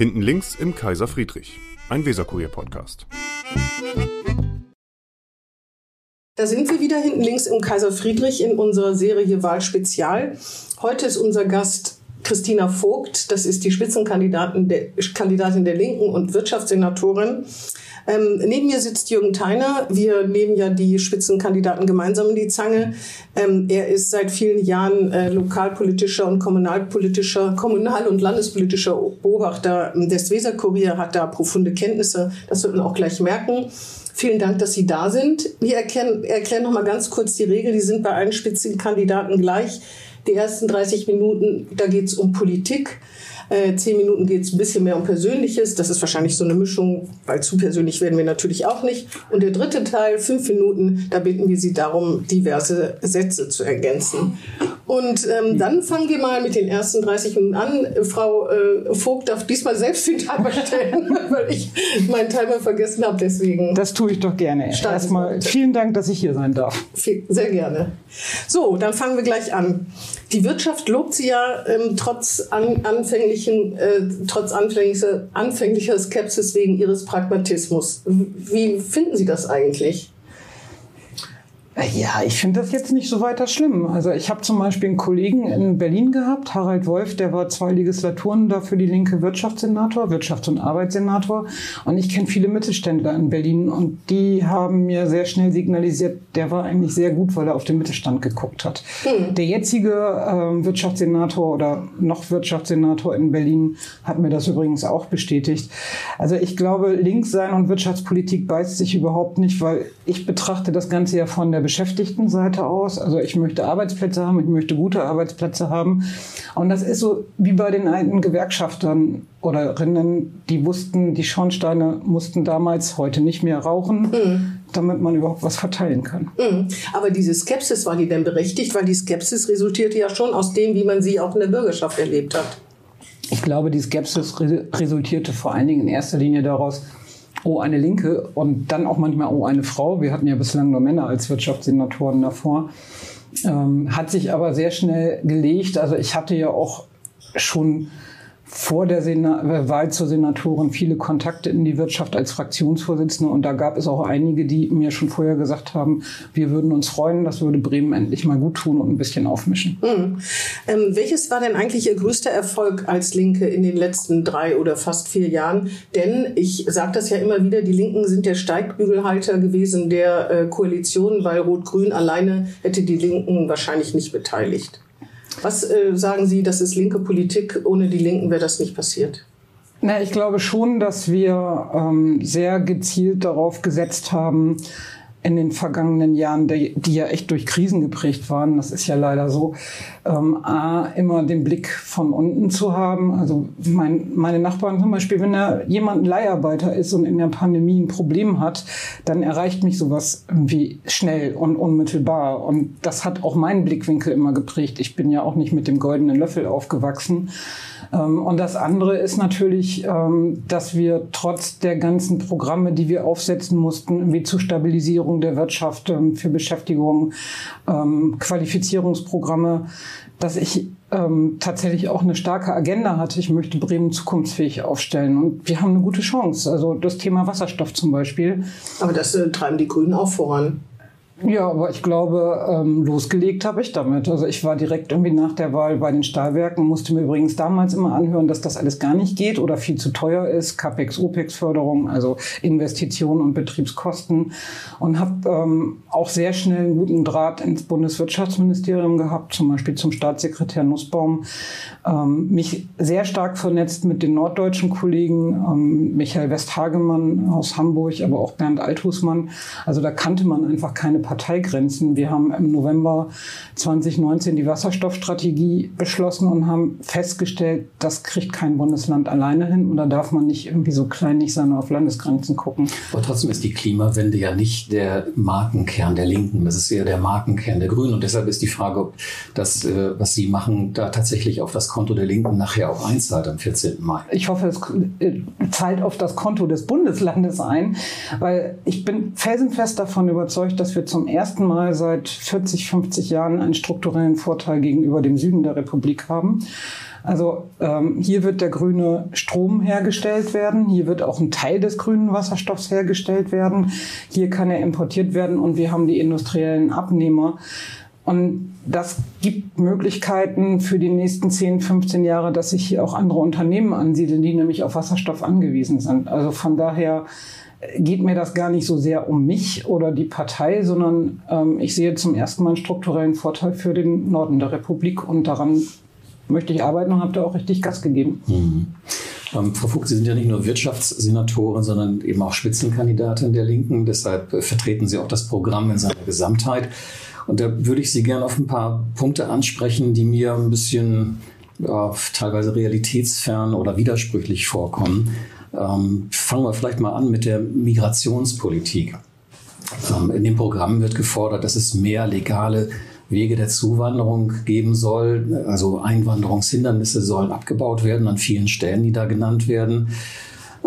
Hinten links im Kaiser Friedrich, ein Weserkurier-Podcast. Da sind wir wieder hinten links im Kaiser Friedrich in unserer Serie Wahlspezial. Heute ist unser Gast Christina Vogt. Das ist die Spitzenkandidatin der, Kandidatin der Linken und Wirtschaftssenatorin. Ähm, neben mir sitzt Jürgen Theiner. Wir nehmen ja die Spitzenkandidaten gemeinsam in die Zange. Ähm, er ist seit vielen Jahren äh, lokalpolitischer und kommunalpolitischer, kommunal- und landespolitischer Beobachter des Weserkurier, hat da profunde Kenntnisse. Das wird man auch gleich merken. Vielen Dank, dass Sie da sind. Wir erklären, erklären noch mal ganz kurz die Regel. Die sind bei allen Spitzenkandidaten gleich. Die ersten 30 Minuten, da geht es um Politik. Äh, zehn Minuten geht es ein bisschen mehr um Persönliches. Das ist wahrscheinlich so eine Mischung, weil zu persönlich werden wir natürlich auch nicht. Und der dritte Teil, fünf Minuten, da bitten wir Sie darum, diverse Sätze zu ergänzen. Und ähm, dann fangen wir mal mit den ersten 30 Minuten an. Frau äh, Vogt darf diesmal selbst den Timer stellen, weil ich meinen Timer vergessen habe. Deswegen. Das tue ich doch gerne. Erstmal vielen Dank, dass ich hier sein darf. Sehr gerne. So, dann fangen wir gleich an. Die Wirtschaft lobt sie ja ähm, trotz an, anfänglichen, äh, trotz anfänglicher, anfänglicher Skepsis wegen ihres Pragmatismus. Wie finden Sie das eigentlich? Ja, ich finde das jetzt nicht so weiter schlimm. Also ich habe zum Beispiel einen Kollegen in Berlin gehabt, Harald Wolf, der war zwei Legislaturen da für die linke Wirtschaftssenator, Wirtschafts- und Arbeitssenator. Und ich kenne viele Mittelständler in Berlin und die haben mir sehr schnell signalisiert, der war eigentlich sehr gut, weil er auf den Mittelstand geguckt hat. Hm. Der jetzige äh, Wirtschaftssenator oder noch Wirtschaftssenator in Berlin hat mir das übrigens auch bestätigt. Also ich glaube, links sein und Wirtschaftspolitik beißt sich überhaupt nicht, weil ich betrachte das Ganze ja von der Beschäftigtenseite aus. Also ich möchte Arbeitsplätze haben, ich möchte gute Arbeitsplätze haben. Und das ist so wie bei den alten Gewerkschaftern oder Rinnen, die wussten, die Schornsteine mussten damals heute nicht mehr rauchen. Mhm damit man überhaupt was verteilen kann. Mhm. Aber diese Skepsis, war die denn berechtigt? Weil die Skepsis resultierte ja schon aus dem, wie man sie auch in der Bürgerschaft erlebt hat. Ich glaube, die Skepsis resultierte vor allen Dingen in erster Linie daraus, oh, eine Linke und dann auch manchmal, oh, eine Frau. Wir hatten ja bislang nur Männer als Wirtschaftssenatoren davor. Ähm, hat sich aber sehr schnell gelegt. Also ich hatte ja auch schon vor der Sena äh, Wahl zur Senatorin viele Kontakte in die Wirtschaft als Fraktionsvorsitzende und da gab es auch einige, die mir schon vorher gesagt haben, wir würden uns freuen, das würde Bremen endlich mal gut tun und ein bisschen aufmischen. Mhm. Ähm, welches war denn eigentlich Ihr größter Erfolg als Linke in den letzten drei oder fast vier Jahren? Denn ich sage das ja immer wieder, die Linken sind der Steigbügelhalter gewesen der äh, Koalition, weil Rot-Grün alleine hätte die Linken wahrscheinlich nicht beteiligt. Was äh, sagen Sie, das ist linke Politik? Ohne die Linken wäre das nicht passiert. Na, ich glaube schon, dass wir ähm, sehr gezielt darauf gesetzt haben, in den vergangenen Jahren, die, die, ja echt durch Krisen geprägt waren, das ist ja leider so, ähm, A, immer den Blick von unten zu haben. Also mein, meine Nachbarn zum Beispiel, wenn da jemand Leiharbeiter ist und in der Pandemie ein Problem hat, dann erreicht mich sowas irgendwie schnell und unmittelbar. Und das hat auch meinen Blickwinkel immer geprägt. Ich bin ja auch nicht mit dem goldenen Löffel aufgewachsen. Ähm, und das andere ist natürlich, ähm, dass wir trotz der ganzen Programme, die wir aufsetzen mussten, wie zur Stabilisierung der Wirtschaft, ähm, für Beschäftigung, Qualifizierungsprogramme, dass ich tatsächlich auch eine starke Agenda hatte. Ich möchte Bremen zukunftsfähig aufstellen. Und wir haben eine gute Chance. Also das Thema Wasserstoff zum Beispiel. Aber das äh, treiben die Grünen auch voran. Ja, aber ich glaube, ähm, losgelegt habe ich damit. Also ich war direkt irgendwie nach der Wahl bei den Stahlwerken, musste mir übrigens damals immer anhören, dass das alles gar nicht geht oder viel zu teuer ist. CAPEX, OPEX-Förderung, also Investitionen und Betriebskosten. Und habe ähm, auch sehr schnell einen guten Draht ins Bundeswirtschaftsministerium gehabt, zum Beispiel zum Staatssekretär Nussbaum. Ähm, mich sehr stark vernetzt mit den norddeutschen Kollegen, ähm, Michael Westhagemann aus Hamburg, aber auch Bernd Althusmann. Also da kannte man einfach keine Parteigrenzen. Wir haben im November 2019 die Wasserstoffstrategie beschlossen und haben festgestellt, das kriegt kein Bundesland alleine hin und da darf man nicht irgendwie so kleinlich sein und auf Landesgrenzen gucken. Aber trotzdem ist die Klimawende ja nicht der Markenkern der Linken, das ist eher der Markenkern der Grünen und deshalb ist die Frage, ob das, äh, was Sie machen, da tatsächlich auf das Konto der Linken nachher auch einzahlt am 14. Mai. Ich hoffe, es äh, zahlt auf das Konto des Bundeslandes ein, weil ich bin felsenfest davon überzeugt, dass wir zum zum ersten Mal seit 40, 50 Jahren einen strukturellen Vorteil gegenüber dem Süden der Republik haben. Also ähm, hier wird der grüne Strom hergestellt werden, hier wird auch ein Teil des grünen Wasserstoffs hergestellt werden, hier kann er importiert werden und wir haben die industriellen Abnehmer. Und das gibt Möglichkeiten für die nächsten 10, 15 Jahre, dass sich hier auch andere Unternehmen ansiedeln, die nämlich auf Wasserstoff angewiesen sind. Also von daher geht mir das gar nicht so sehr um mich oder die Partei, sondern ähm, ich sehe zum ersten Mal einen strukturellen Vorteil für den Norden der Republik und daran möchte ich arbeiten und habe da auch richtig Gas gegeben. Mhm. Ähm, Frau Fuchs, Sie sind ja nicht nur Wirtschaftssenatorin, sondern eben auch Spitzenkandidatin der Linken. Deshalb äh, vertreten Sie auch das Programm in seiner Gesamtheit. Und da würde ich Sie gerne auf ein paar Punkte ansprechen, die mir ein bisschen ja, teilweise realitätsfern oder widersprüchlich vorkommen. Ähm, fangen wir vielleicht mal an mit der Migrationspolitik. Ähm, in dem Programm wird gefordert, dass es mehr legale Wege der Zuwanderung geben soll. Also Einwanderungshindernisse sollen abgebaut werden an vielen Stellen, die da genannt werden.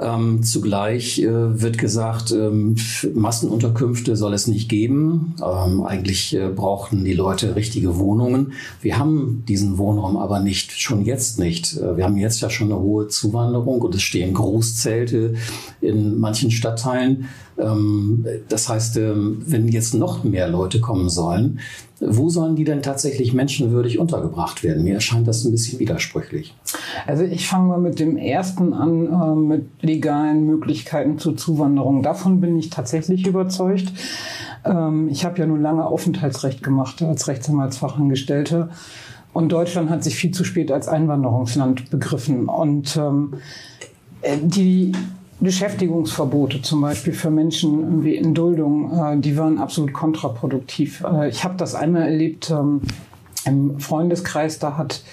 Ähm, zugleich äh, wird gesagt, ähm, Massenunterkünfte soll es nicht geben. Ähm, eigentlich äh, brauchen die Leute richtige Wohnungen. Wir haben diesen Wohnraum aber nicht, schon jetzt nicht. Äh, wir haben jetzt ja schon eine hohe Zuwanderung und es stehen Großzelte in manchen Stadtteilen. Ähm, das heißt, ähm, wenn jetzt noch mehr Leute kommen sollen, wo sollen die denn tatsächlich menschenwürdig untergebracht werden? Mir erscheint das ein bisschen widersprüchlich. Also ich fange mal mit dem ersten an, äh, mit legalen Möglichkeiten zur Zuwanderung. Davon bin ich tatsächlich überzeugt. Ähm, ich habe ja nun lange Aufenthaltsrecht gemacht als Rechtsanwaltsfachangestellte. Und Deutschland hat sich viel zu spät als Einwanderungsland begriffen. Und ähm, äh, die Beschäftigungsverbote zum Beispiel für Menschen irgendwie in Duldung, äh, die waren absolut kontraproduktiv. Äh, ich habe das einmal erlebt ähm, im Freundeskreis, da hat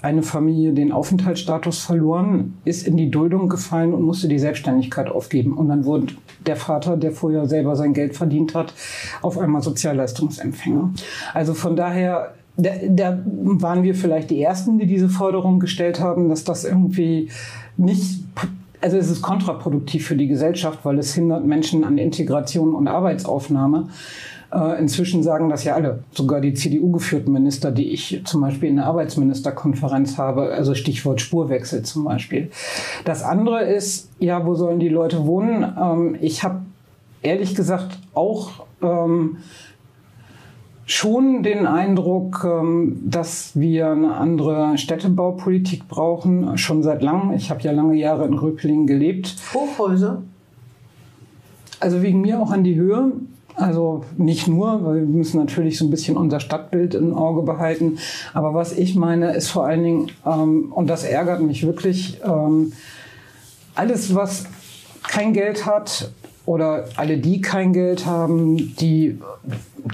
eine Familie den Aufenthaltsstatus verloren, ist in die Duldung gefallen und musste die Selbstständigkeit aufgeben. Und dann wurde der Vater, der vorher selber sein Geld verdient hat, auf einmal Sozialleistungsempfänger. Also von daher da, da waren wir vielleicht die Ersten, die diese Forderung gestellt haben, dass das irgendwie nicht also es ist kontraproduktiv für die Gesellschaft, weil es hindert Menschen an Integration und Arbeitsaufnahme. Äh, inzwischen sagen das ja alle, sogar die CDU-geführten Minister, die ich zum Beispiel in der Arbeitsministerkonferenz habe, also Stichwort Spurwechsel zum Beispiel. Das andere ist, ja, wo sollen die Leute wohnen? Ähm, ich habe ehrlich gesagt auch ähm, schon den Eindruck, ähm, dass wir eine andere Städtebaupolitik brauchen, schon seit langem. Ich habe ja lange Jahre in Röpelingen gelebt. Hochhäuser? Also wegen mir auch an die Höhe. Also nicht nur, weil wir müssen natürlich so ein bisschen unser Stadtbild im Auge behalten. Aber was ich meine, ist vor allen Dingen, ähm, und das ärgert mich wirklich, ähm, alles, was kein Geld hat oder alle, die kein Geld haben, die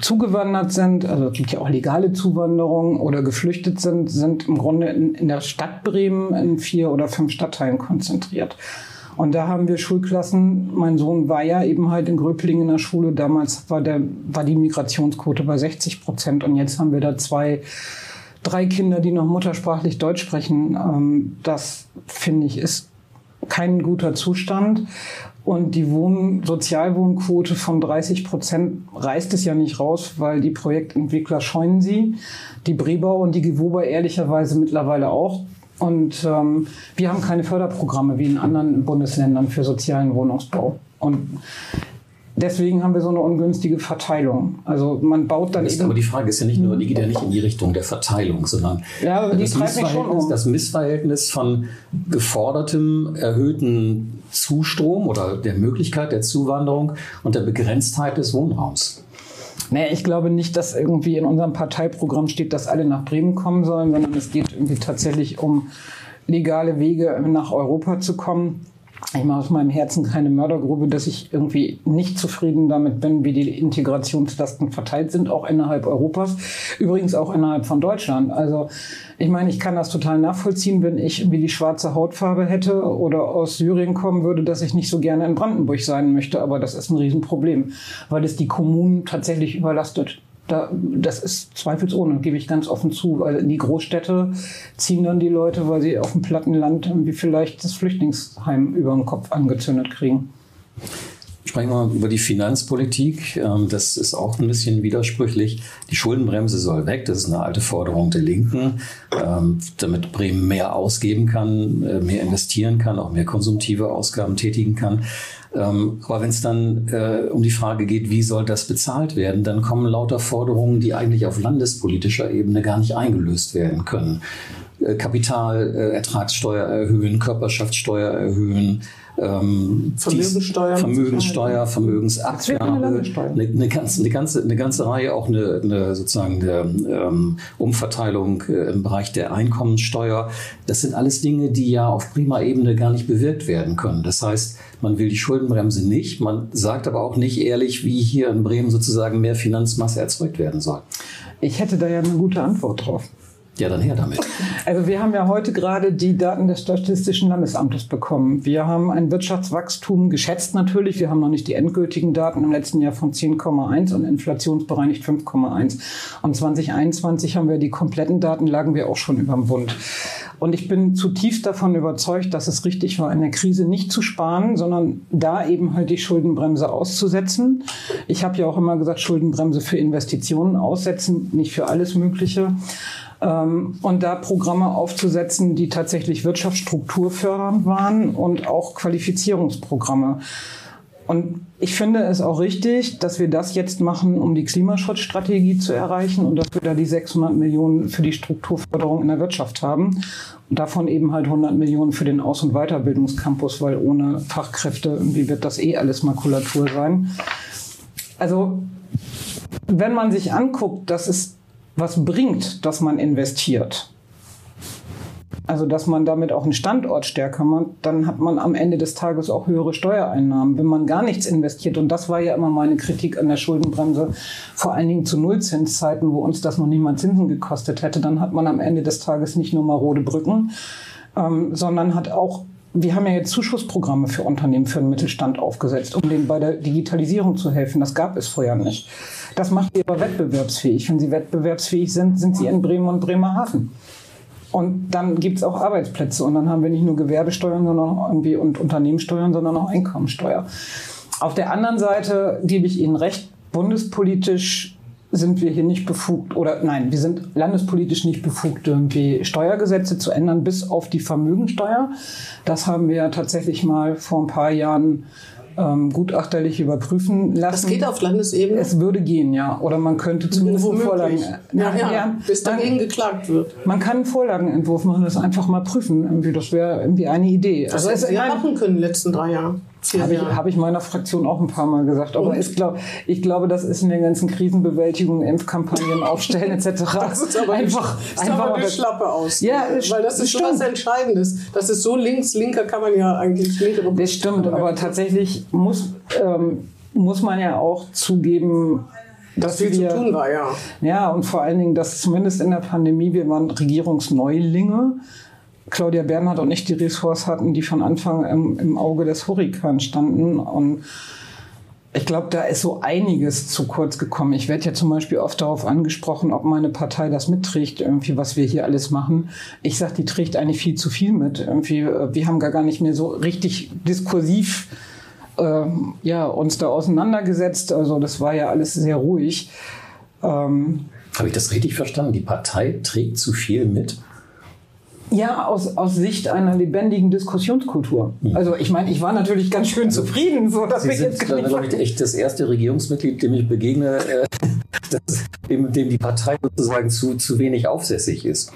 zugewandert sind, also es gibt ja auch legale Zuwanderung oder geflüchtet sind, sind im Grunde in, in der Stadt Bremen in vier oder fünf Stadtteilen konzentriert. Und da haben wir Schulklassen. Mein Sohn war ja eben halt in Gröblingen in der Schule. Damals war, der, war die Migrationsquote bei 60 Prozent. Und jetzt haben wir da zwei, drei Kinder, die noch muttersprachlich Deutsch sprechen. Ähm, das finde ich ist kein guter Zustand. Und die Wohn Sozialwohnquote von 30 Prozent reißt es ja nicht raus, weil die Projektentwickler scheuen sie. Die Brebau und die Gewober ehrlicherweise mittlerweile auch. Und ähm, wir haben keine Förderprogramme wie in anderen Bundesländern für sozialen Wohnungsbau. Und deswegen haben wir so eine ungünstige Verteilung. Also man baut dann eben. Aber die Frage ist ja nicht nur, die geht ja nicht in die Richtung der Verteilung, sondern ja, das, Missverhältnis, um. das Missverhältnis von gefordertem, erhöhten Zustrom oder der Möglichkeit der Zuwanderung und der Begrenztheit des Wohnraums. Nee, ich glaube nicht, dass irgendwie in unserem Parteiprogramm steht, dass alle nach Bremen kommen sollen, sondern es geht irgendwie tatsächlich um legale Wege nach Europa zu kommen ich mache aus meinem Herzen keine Mördergrube, dass ich irgendwie nicht zufrieden damit bin, wie die Integrationslasten verteilt sind, auch innerhalb Europas, übrigens auch innerhalb von Deutschland. Also ich meine, ich kann das total nachvollziehen, wenn ich irgendwie die schwarze Hautfarbe hätte oder aus Syrien kommen würde, dass ich nicht so gerne in Brandenburg sein möchte, aber das ist ein Riesenproblem, weil es die Kommunen tatsächlich überlastet. Da, das ist zweifelsohne, gebe ich ganz offen zu, weil in die Großstädte ziehen dann die Leute, weil sie auf dem platten Land irgendwie vielleicht das Flüchtlingsheim über den Kopf angezündet kriegen. Sprechen wir mal über die Finanzpolitik. Ähm, das ist auch ein bisschen widersprüchlich. Die Schuldenbremse soll weg. Das ist eine alte Forderung der Linken, ähm, damit Bremen mehr ausgeben kann, äh, mehr investieren kann, auch mehr konsumtive Ausgaben tätigen kann. Ähm, aber wenn es dann äh, um die Frage geht, wie soll das bezahlt werden, dann kommen lauter Forderungen, die eigentlich auf landespolitischer Ebene gar nicht eingelöst werden können. Äh, Kapitalertragssteuer erhöhen, Körperschaftssteuer erhöhen, ähm, Vermögenssteuer, Vermögenssteuer, Vermögensabgabe, eine, eine, ganze, eine, ganze, eine ganze Reihe, auch eine, eine sozusagen eine ähm, Umverteilung äh, im Bereich der Einkommensteuer. Das sind alles Dinge, die ja auf prima Ebene gar nicht bewirkt werden können. Das heißt, man will die Schuldenbremse nicht, man sagt aber auch nicht ehrlich, wie hier in Bremen sozusagen mehr Finanzmasse erzeugt werden soll. Ich hätte da ja eine gute Antwort drauf. Ja, dann her damit. Also wir haben ja heute gerade die Daten des Statistischen Landesamtes bekommen. Wir haben ein Wirtschaftswachstum geschätzt natürlich. Wir haben noch nicht die endgültigen Daten im letzten Jahr von 10,1 und inflationsbereinigt 5,1. Und 2021 haben wir die kompletten Daten, lagen wir auch schon über dem Bund. Und ich bin zutiefst davon überzeugt, dass es richtig war, in der Krise nicht zu sparen, sondern da eben halt die Schuldenbremse auszusetzen. Ich habe ja auch immer gesagt, Schuldenbremse für Investitionen aussetzen, nicht für alles Mögliche. Ähm, und da Programme aufzusetzen, die tatsächlich wirtschaftsstrukturfördernd waren und auch Qualifizierungsprogramme. Und ich finde es auch richtig, dass wir das jetzt machen, um die Klimaschutzstrategie zu erreichen und dass wir da die 600 Millionen für die Strukturförderung in der Wirtschaft haben. Und davon eben halt 100 Millionen für den Aus- und Weiterbildungscampus, weil ohne Fachkräfte, wie wird das eh alles Makulatur sein? Also, wenn man sich anguckt, dass es was bringt, dass man investiert. Also, dass man damit auch einen Standort stärker macht, dann hat man am Ende des Tages auch höhere Steuereinnahmen. Wenn man gar nichts investiert, und das war ja immer meine Kritik an der Schuldenbremse, vor allen Dingen zu Nullzinszeiten, wo uns das noch niemand Zinsen gekostet hätte, dann hat man am Ende des Tages nicht nur marode Brücken, ähm, sondern hat auch wir haben ja jetzt Zuschussprogramme für Unternehmen, für den Mittelstand aufgesetzt, um denen bei der Digitalisierung zu helfen. Das gab es vorher nicht. Das macht sie aber wettbewerbsfähig. Wenn sie wettbewerbsfähig sind, sind sie in Bremen und Bremerhaven. Und dann gibt es auch Arbeitsplätze. Und dann haben wir nicht nur Gewerbesteuern sondern auch irgendwie und Unternehmenssteuern, sondern auch Einkommensteuer. Auf der anderen Seite gebe ich Ihnen recht, bundespolitisch sind wir hier nicht befugt oder nein, wir sind landespolitisch nicht befugt, irgendwie Steuergesetze zu ändern, bis auf die Vermögensteuer. Das haben wir tatsächlich mal vor ein paar Jahren ähm, gutachterlich überprüfen lassen. Das geht auf Landesebene? Es würde gehen, ja. Oder man könnte zumindest einen Vorlagen... Ja, ja, ja, bis dagegen man, geklagt wird. Man kann einen Vorlagenentwurf machen, das einfach mal prüfen. Irgendwie, das wäre irgendwie eine Idee. Das also hätten wir machen können in den letzten drei Jahren. Habe ich, hab ich meiner Fraktion auch ein paar Mal gesagt. Aber ich, glaub, ich glaube, das ist in der ganzen Krisenbewältigung, Impfkampagnen aufstellen etc. Das ist aber einfach, das einfach aber eine Schlappe aus. Ja, Weil das ist schon was Entscheidendes. Das ist so links, linker kann man ja eigentlich linkere Das stimmt, aber tatsächlich muss, ähm, muss man ja auch zugeben, dass viel wir, zu tun war, ja. Ja, und vor allen Dingen, dass zumindest in der Pandemie, wir waren Regierungsneulinge. Claudia Bernhardt und ich die Ressorts hatten, die von Anfang im, im Auge des Hurrikans standen. Und ich glaube, da ist so einiges zu kurz gekommen. Ich werde ja zum Beispiel oft darauf angesprochen, ob meine Partei das mitträgt, irgendwie, was wir hier alles machen. Ich sage, die trägt eigentlich viel zu viel mit. Irgendwie, äh, wir haben gar nicht mehr so richtig diskursiv äh, ja, uns da auseinandergesetzt. Also das war ja alles sehr ruhig. Ähm, Habe ich das richtig verstanden? Die Partei trägt zu viel mit? Ja, aus, aus Sicht einer lebendigen Diskussionskultur. Mhm. Also ich meine, ich war natürlich ganz schön also, zufrieden, so dass Sie ich jetzt nicht glaube ich, echt das erste Regierungsmitglied, dem ich begegne, äh, das, dem, dem die Partei sozusagen zu, zu wenig aufsässig ist.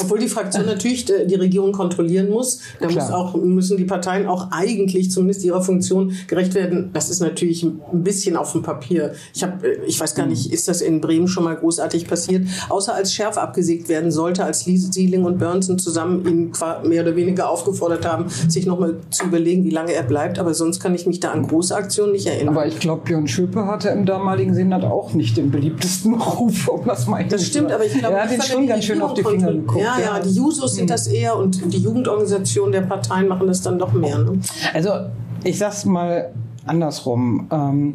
Obwohl die Fraktion natürlich äh, die Regierung kontrollieren muss. Da muss auch, müssen die Parteien auch eigentlich zumindest ihrer Funktion gerecht werden. Das ist natürlich ein bisschen auf dem Papier. Ich, hab, äh, ich weiß gar nicht, ist das in Bremen schon mal großartig passiert? Außer als Schärf abgesägt werden sollte, als Sieling und Bernsen zusammen ihn mehr oder weniger aufgefordert haben, sich nochmal zu überlegen, wie lange er bleibt. Aber sonst kann ich mich da an große Aktionen nicht erinnern. Aber ich glaube, Björn Schöpe hatte im damaligen Senat auch nicht den beliebtesten Ruf, um das mal Das stimmt, aber ich glaube, er hat ihn schon ganz schön auf die Finger geguckt. Ja, ja, die Jusos sind das eher und die Jugendorganisationen der Parteien machen das dann doch mehr. Ne? Also ich sag's mal andersrum. Ähm,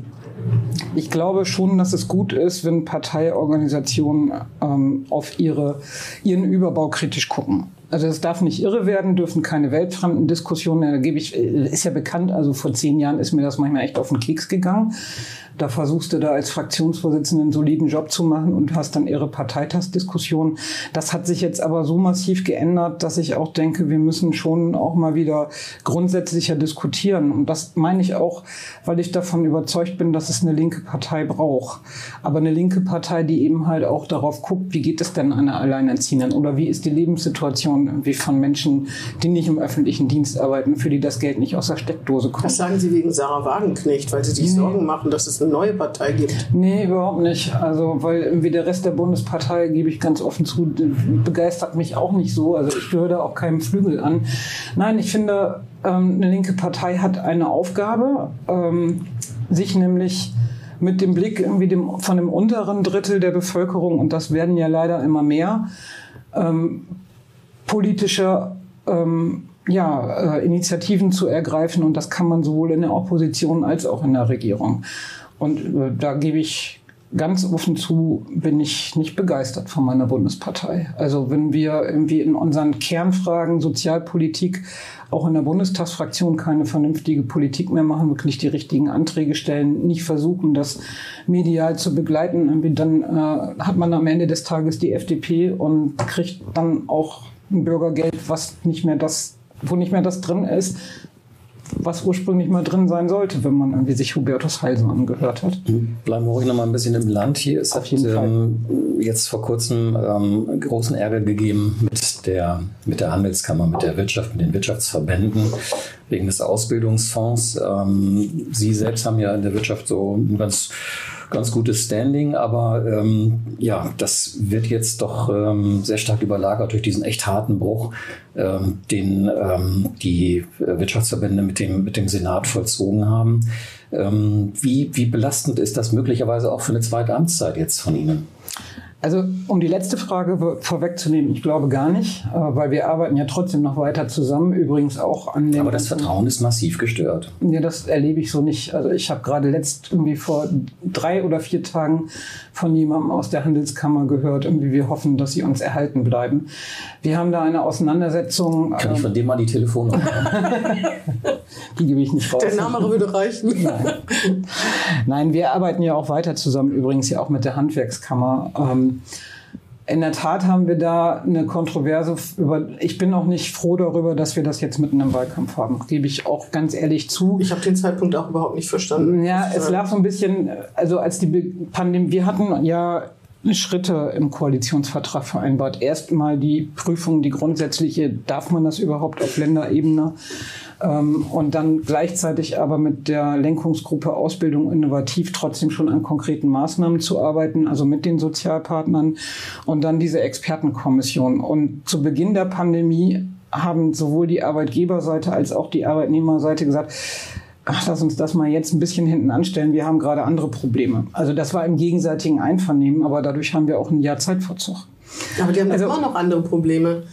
ich glaube schon, dass es gut ist, wenn Parteiorganisationen ähm, auf ihre, ihren Überbau kritisch gucken. Also es darf nicht irre werden, dürfen keine weltfremden Diskussionen. Da gebe ich, äh, ist ja bekannt, also vor zehn Jahren ist mir das manchmal echt auf den Keks gegangen. Da versuchst du da als Fraktionsvorsitzender einen soliden Job zu machen und hast dann ihre Parteitagsdiskussion. Das hat sich jetzt aber so massiv geändert, dass ich auch denke, wir müssen schon auch mal wieder grundsätzlicher diskutieren. Und das meine ich auch, weil ich davon überzeugt bin, dass es eine linke Partei braucht. Aber eine linke Partei, die eben halt auch darauf guckt, wie geht es denn einer Alleinerziehenden oder wie ist die Lebenssituation irgendwie von Menschen, die nicht im öffentlichen Dienst arbeiten, für die das Geld nicht aus der Steckdose kommt. Das sagen Sie wegen Sarah Wagenknecht, weil Sie sich. Sorgen machen, dass es eine neue Partei gibt. Nee, überhaupt nicht. Also, weil irgendwie der Rest der Bundespartei, gebe ich ganz offen zu, begeistert mich auch nicht so. Also ich gehöre da auch keinem Flügel an. Nein, ich finde, ähm, eine linke Partei hat eine Aufgabe, ähm, sich nämlich mit dem Blick irgendwie dem, von dem unteren Drittel der Bevölkerung, und das werden ja leider immer mehr, ähm, politische ähm, ja, äh, Initiativen zu ergreifen. Und das kann man sowohl in der Opposition als auch in der Regierung. Und äh, da gebe ich ganz offen zu, bin ich nicht begeistert von meiner Bundespartei. Also wenn wir irgendwie in unseren Kernfragen Sozialpolitik auch in der Bundestagsfraktion keine vernünftige Politik mehr machen, wirklich die richtigen Anträge stellen, nicht versuchen, das medial zu begleiten, dann äh, hat man am Ende des Tages die FDP und kriegt dann auch ein Bürgergeld, was nicht mehr das, wo nicht mehr das drin ist, was ursprünglich mal drin sein sollte, wenn man irgendwie sich Hubertus Heilsen angehört hat. Bleiben wir ruhig noch mal ein bisschen im Land hier. Es Auf hat ähm, jetzt vor kurzem ähm, großen Ärger gegeben mit der, mit der Handelskammer, mit der Wirtschaft, mit den Wirtschaftsverbänden wegen des Ausbildungsfonds. Ähm, Sie selbst haben ja in der Wirtschaft so ein ganz ganz gutes Standing, aber ähm, ja, das wird jetzt doch ähm, sehr stark überlagert durch diesen echt harten Bruch, ähm, den ähm, die Wirtschaftsverbände mit dem, mit dem Senat vollzogen haben. Ähm, wie, wie belastend ist das möglicherweise auch für eine zweite Amtszeit jetzt von Ihnen? Also um die letzte Frage vorwegzunehmen, ich glaube gar nicht, äh, weil wir arbeiten ja trotzdem noch weiter zusammen, übrigens auch an dem... Aber das Vertrauen ist massiv gestört. Ja, das erlebe ich so nicht. Also ich habe gerade letzt irgendwie vor drei oder vier Tagen von jemandem aus der Handelskammer gehört, irgendwie wir hoffen, dass sie uns erhalten bleiben. Wir haben da eine Auseinandersetzung... Kann ähm, ich von dem mal die Telefonnummer Die gebe ich nicht raus. Der Name würde reichen. Nein. Nein, wir arbeiten ja auch weiter zusammen, übrigens ja auch mit der Handwerkskammer. Ähm, in der Tat haben wir da eine Kontroverse über. Ich bin auch nicht froh darüber, dass wir das jetzt mitten im Wahlkampf haben. Gebe ich auch ganz ehrlich zu. Ich habe den Zeitpunkt auch überhaupt nicht verstanden. Ja, es lag so ein bisschen, also als die Pandemie, wir hatten ja Schritte im Koalitionsvertrag vereinbart. Erstmal die Prüfung, die grundsätzliche, darf man das überhaupt auf Länderebene? Ähm, und dann gleichzeitig aber mit der Lenkungsgruppe Ausbildung innovativ trotzdem schon an konkreten Maßnahmen zu arbeiten, also mit den Sozialpartnern und dann diese Expertenkommission. Und zu Beginn der Pandemie haben sowohl die Arbeitgeberseite als auch die Arbeitnehmerseite gesagt, ach, lass uns das mal jetzt ein bisschen hinten anstellen, wir haben gerade andere Probleme. Also das war im gegenseitigen Einvernehmen, aber dadurch haben wir auch ein Jahr Zeitverzug. Aber die haben also, immer noch andere Probleme.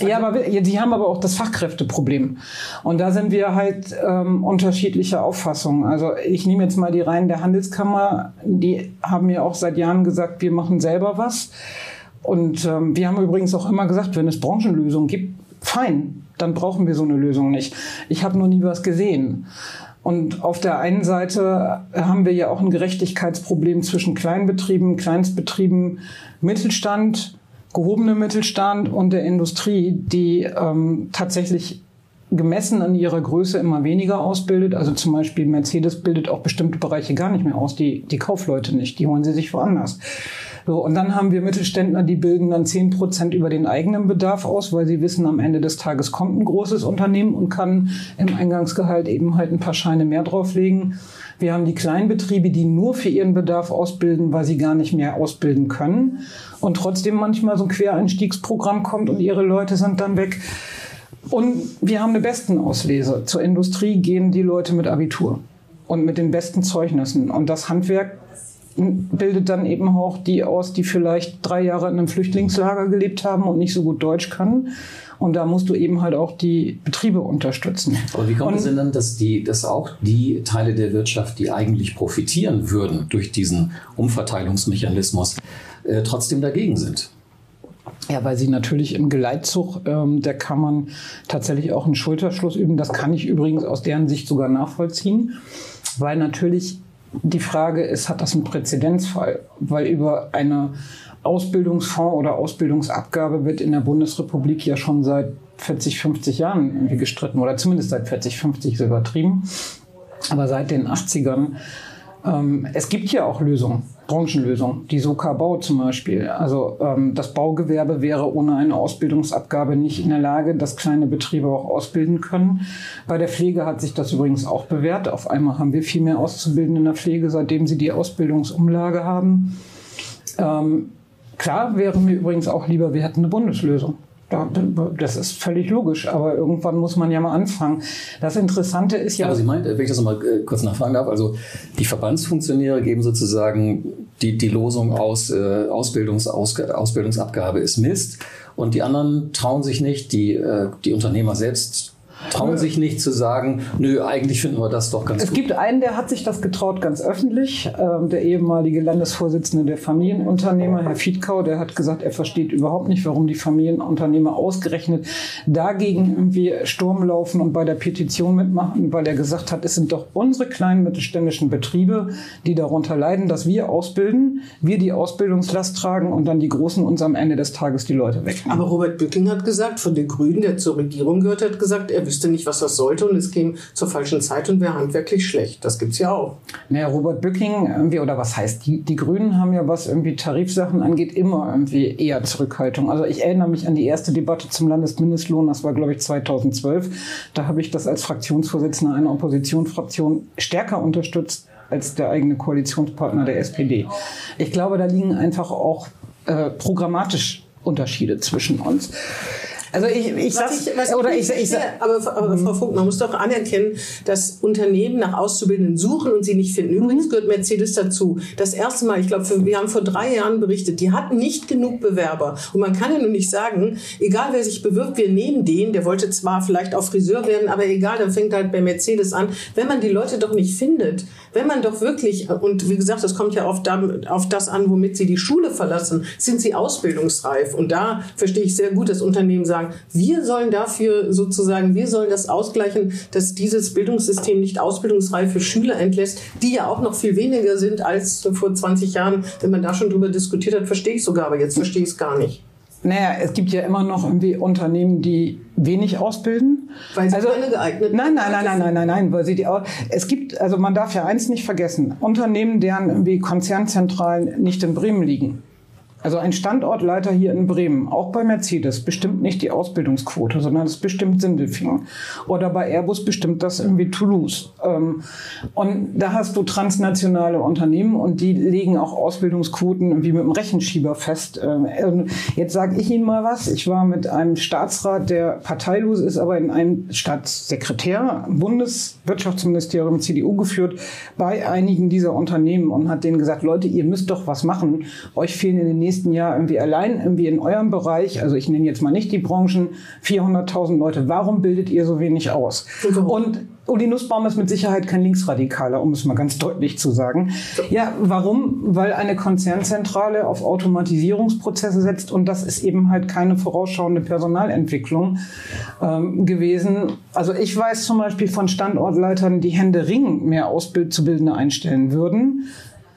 Ja, aber die haben aber auch das Fachkräfteproblem. Und da sind wir halt ähm, unterschiedlicher Auffassungen. Also ich nehme jetzt mal die Reihen der Handelskammer, die haben mir auch seit Jahren gesagt, wir machen selber was. Und ähm, wir haben übrigens auch immer gesagt, wenn es Branchenlösungen gibt, fein, dann brauchen wir so eine Lösung nicht. Ich habe noch nie was gesehen. Und auf der einen Seite haben wir ja auch ein Gerechtigkeitsproblem zwischen Kleinbetrieben, Kleinstbetrieben, Mittelstand gehobene Mittelstand und der Industrie, die ähm, tatsächlich gemessen an ihrer Größe immer weniger ausbildet. Also zum Beispiel Mercedes bildet auch bestimmte Bereiche gar nicht mehr aus, die, die Kaufleute nicht, die holen sie sich woanders. So, und dann haben wir Mittelständler, die bilden dann zehn Prozent über den eigenen Bedarf aus, weil sie wissen, am Ende des Tages kommt ein großes Unternehmen und kann im Eingangsgehalt eben halt ein paar Scheine mehr drauflegen. Wir haben die Kleinbetriebe, die nur für ihren Bedarf ausbilden, weil sie gar nicht mehr ausbilden können und trotzdem manchmal so ein Quereinstiegsprogramm kommt und ihre Leute sind dann weg. Und wir haben eine Bestenauslese. Zur Industrie gehen die Leute mit Abitur und mit den besten Zeugnissen. Und das Handwerk bildet dann eben auch die aus, die vielleicht drei Jahre in einem Flüchtlingslager gelebt haben und nicht so gut Deutsch können und da musst du eben halt auch die Betriebe unterstützen. Aber wie kommt und, es denn dann, dass, die, dass auch die Teile der Wirtschaft, die eigentlich profitieren würden durch diesen Umverteilungsmechanismus, äh, trotzdem dagegen sind? Ja, weil sie natürlich im Geleitzug, ähm, da kann man tatsächlich auch einen Schulterschluss üben. Das kann ich übrigens aus deren Sicht sogar nachvollziehen, weil natürlich die Frage ist, hat das einen Präzedenzfall? Weil über eine Ausbildungsfonds oder Ausbildungsabgabe wird in der Bundesrepublik ja schon seit 40, 50 Jahren irgendwie gestritten oder zumindest seit 40, 50 ist übertrieben. Aber seit den 80ern, ähm, es gibt ja auch Lösungen, Branchenlösungen, die Soka Bau zum Beispiel. Also ähm, das Baugewerbe wäre ohne eine Ausbildungsabgabe nicht in der Lage, dass kleine Betriebe auch ausbilden können. Bei der Pflege hat sich das übrigens auch bewährt. Auf einmal haben wir viel mehr Auszubildende in der Pflege, seitdem sie die Ausbildungsumlage haben. Ähm, klar wäre mir übrigens auch lieber, wir hätten eine Bundeslösung. Das ist völlig logisch, aber irgendwann muss man ja mal anfangen. Das Interessante ist ja. Aber Sie meint, wenn ich das nochmal äh, kurz nachfragen darf, also die Verbandsfunktionäre geben sozusagen die, die Losung aus, äh, Ausbildungs, aus, Ausbildungsabgabe ist Mist und die anderen trauen sich nicht, die, äh, die Unternehmer selbst trauen sich nicht zu sagen, nö, eigentlich finden wir das doch ganz es gut. Es gibt einen, der hat sich das getraut, ganz öffentlich. Ähm, der ehemalige Landesvorsitzende der Familienunternehmer, Herr Fiedkau, der hat gesagt, er versteht überhaupt nicht, warum die Familienunternehmer ausgerechnet dagegen irgendwie Sturm laufen und bei der Petition mitmachen, weil er gesagt hat, es sind doch unsere kleinen mittelständischen Betriebe, die darunter leiden, dass wir ausbilden, wir die Ausbildungslast tragen und dann die Großen uns am Ende des Tages die Leute wegnehmen. Aber Robert Bücking hat gesagt, von den Grünen, der zur Regierung gehört, hat gesagt, er wüsste nicht, was das sollte und es käme zur falschen Zeit und wäre handwerklich schlecht. Das gibt es ja auch. Naja, Robert Bücking, irgendwie, oder was heißt, die, die Grünen haben ja, was irgendwie Tarifsachen angeht, immer irgendwie eher Zurückhaltung. Also ich erinnere mich an die erste Debatte zum Landesmindestlohn, das war, glaube ich, 2012. Da habe ich das als Fraktionsvorsitzender einer Oppositionsfraktion stärker unterstützt als der eigene Koalitionspartner der SPD. Ich glaube, da liegen einfach auch äh, programmatisch Unterschiede zwischen uns. Also ich, ich sag, ich, oder ich, ich, ich aber, aber Frau Funk, man muss doch anerkennen, dass Unternehmen nach Auszubildenden suchen und sie nicht finden. Übrigens mhm. gehört Mercedes dazu. Das erste Mal, ich glaube, wir haben vor drei Jahren berichtet, die hatten nicht genug Bewerber. Und man kann ja nun nicht sagen, egal wer sich bewirbt, wir nehmen den, der wollte zwar vielleicht auch Friseur werden, aber egal, dann fängt halt bei Mercedes an. Wenn man die Leute doch nicht findet, wenn man doch wirklich, und wie gesagt, das kommt ja auf, auf das an, womit sie die Schule verlassen, sind sie ausbildungsreif. Und da verstehe ich sehr gut, dass Unternehmen sagen, sagen, wir sollen dafür sozusagen, wir sollen das ausgleichen, dass dieses Bildungssystem nicht ausbildungsreife Schüler entlässt, die ja auch noch viel weniger sind als vor 20 Jahren. Wenn man da schon drüber diskutiert hat, verstehe ich sogar, aber jetzt verstehe ich es gar nicht. Naja, es gibt ja immer noch irgendwie Unternehmen, die wenig ausbilden. Weil sie also, keine geeigneten Nein, nein, nein, nein, nein, nein, nein, weil sie die Es gibt, also man darf ja eins nicht vergessen. Unternehmen, deren irgendwie Konzernzentralen nicht in Bremen liegen also ein Standortleiter hier in Bremen, auch bei Mercedes, bestimmt nicht die Ausbildungsquote, sondern es bestimmt Sindelfingen. Oder bei Airbus bestimmt das irgendwie Toulouse. Ähm, und da hast du transnationale Unternehmen und die legen auch Ausbildungsquoten wie mit dem Rechenschieber fest. Ähm, jetzt sage ich Ihnen mal was. Ich war mit einem Staatsrat, der parteilos ist, aber in einem Staatssekretär, Bundeswirtschaftsministerium CDU geführt, bei einigen dieser Unternehmen und hat denen gesagt, Leute, ihr müsst doch was machen. Euch fehlen in den nächsten Jahr irgendwie allein irgendwie in eurem Bereich, also ich nenne jetzt mal nicht die Branchen, 400.000 Leute. Warum bildet ihr so wenig aus? Und Uli Nussbaum ist mit Sicherheit kein Linksradikaler, um es mal ganz deutlich zu sagen. Ja, warum? Weil eine Konzernzentrale auf Automatisierungsprozesse setzt und das ist eben halt keine vorausschauende Personalentwicklung ähm, gewesen. Also ich weiß zum Beispiel von Standortleitern, die Hände ring mehr Auszubildende einstellen würden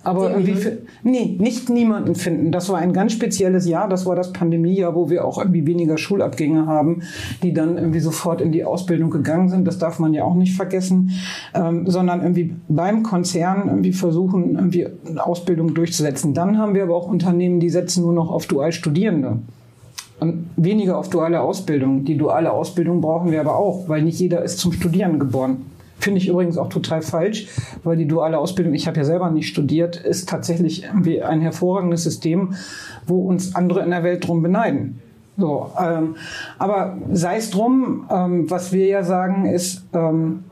aber irgendwie, für, nee, nicht niemanden finden. Das war ein ganz spezielles Jahr. Das war das Pandemiejahr, wo wir auch irgendwie weniger Schulabgänge haben, die dann irgendwie sofort in die Ausbildung gegangen sind. Das darf man ja auch nicht vergessen, ähm, sondern irgendwie beim Konzern irgendwie versuchen, irgendwie eine Ausbildung durchzusetzen. Dann haben wir aber auch Unternehmen, die setzen nur noch auf Dualstudierende. Und weniger auf duale Ausbildung. Die duale Ausbildung brauchen wir aber auch, weil nicht jeder ist zum Studieren geboren. Finde ich übrigens auch total falsch, weil die duale Ausbildung, ich habe ja selber nicht studiert, ist tatsächlich irgendwie ein hervorragendes System, wo uns andere in der Welt drum beneiden. So, ähm, aber sei es drum, ähm, was wir ja sagen ist, ähm,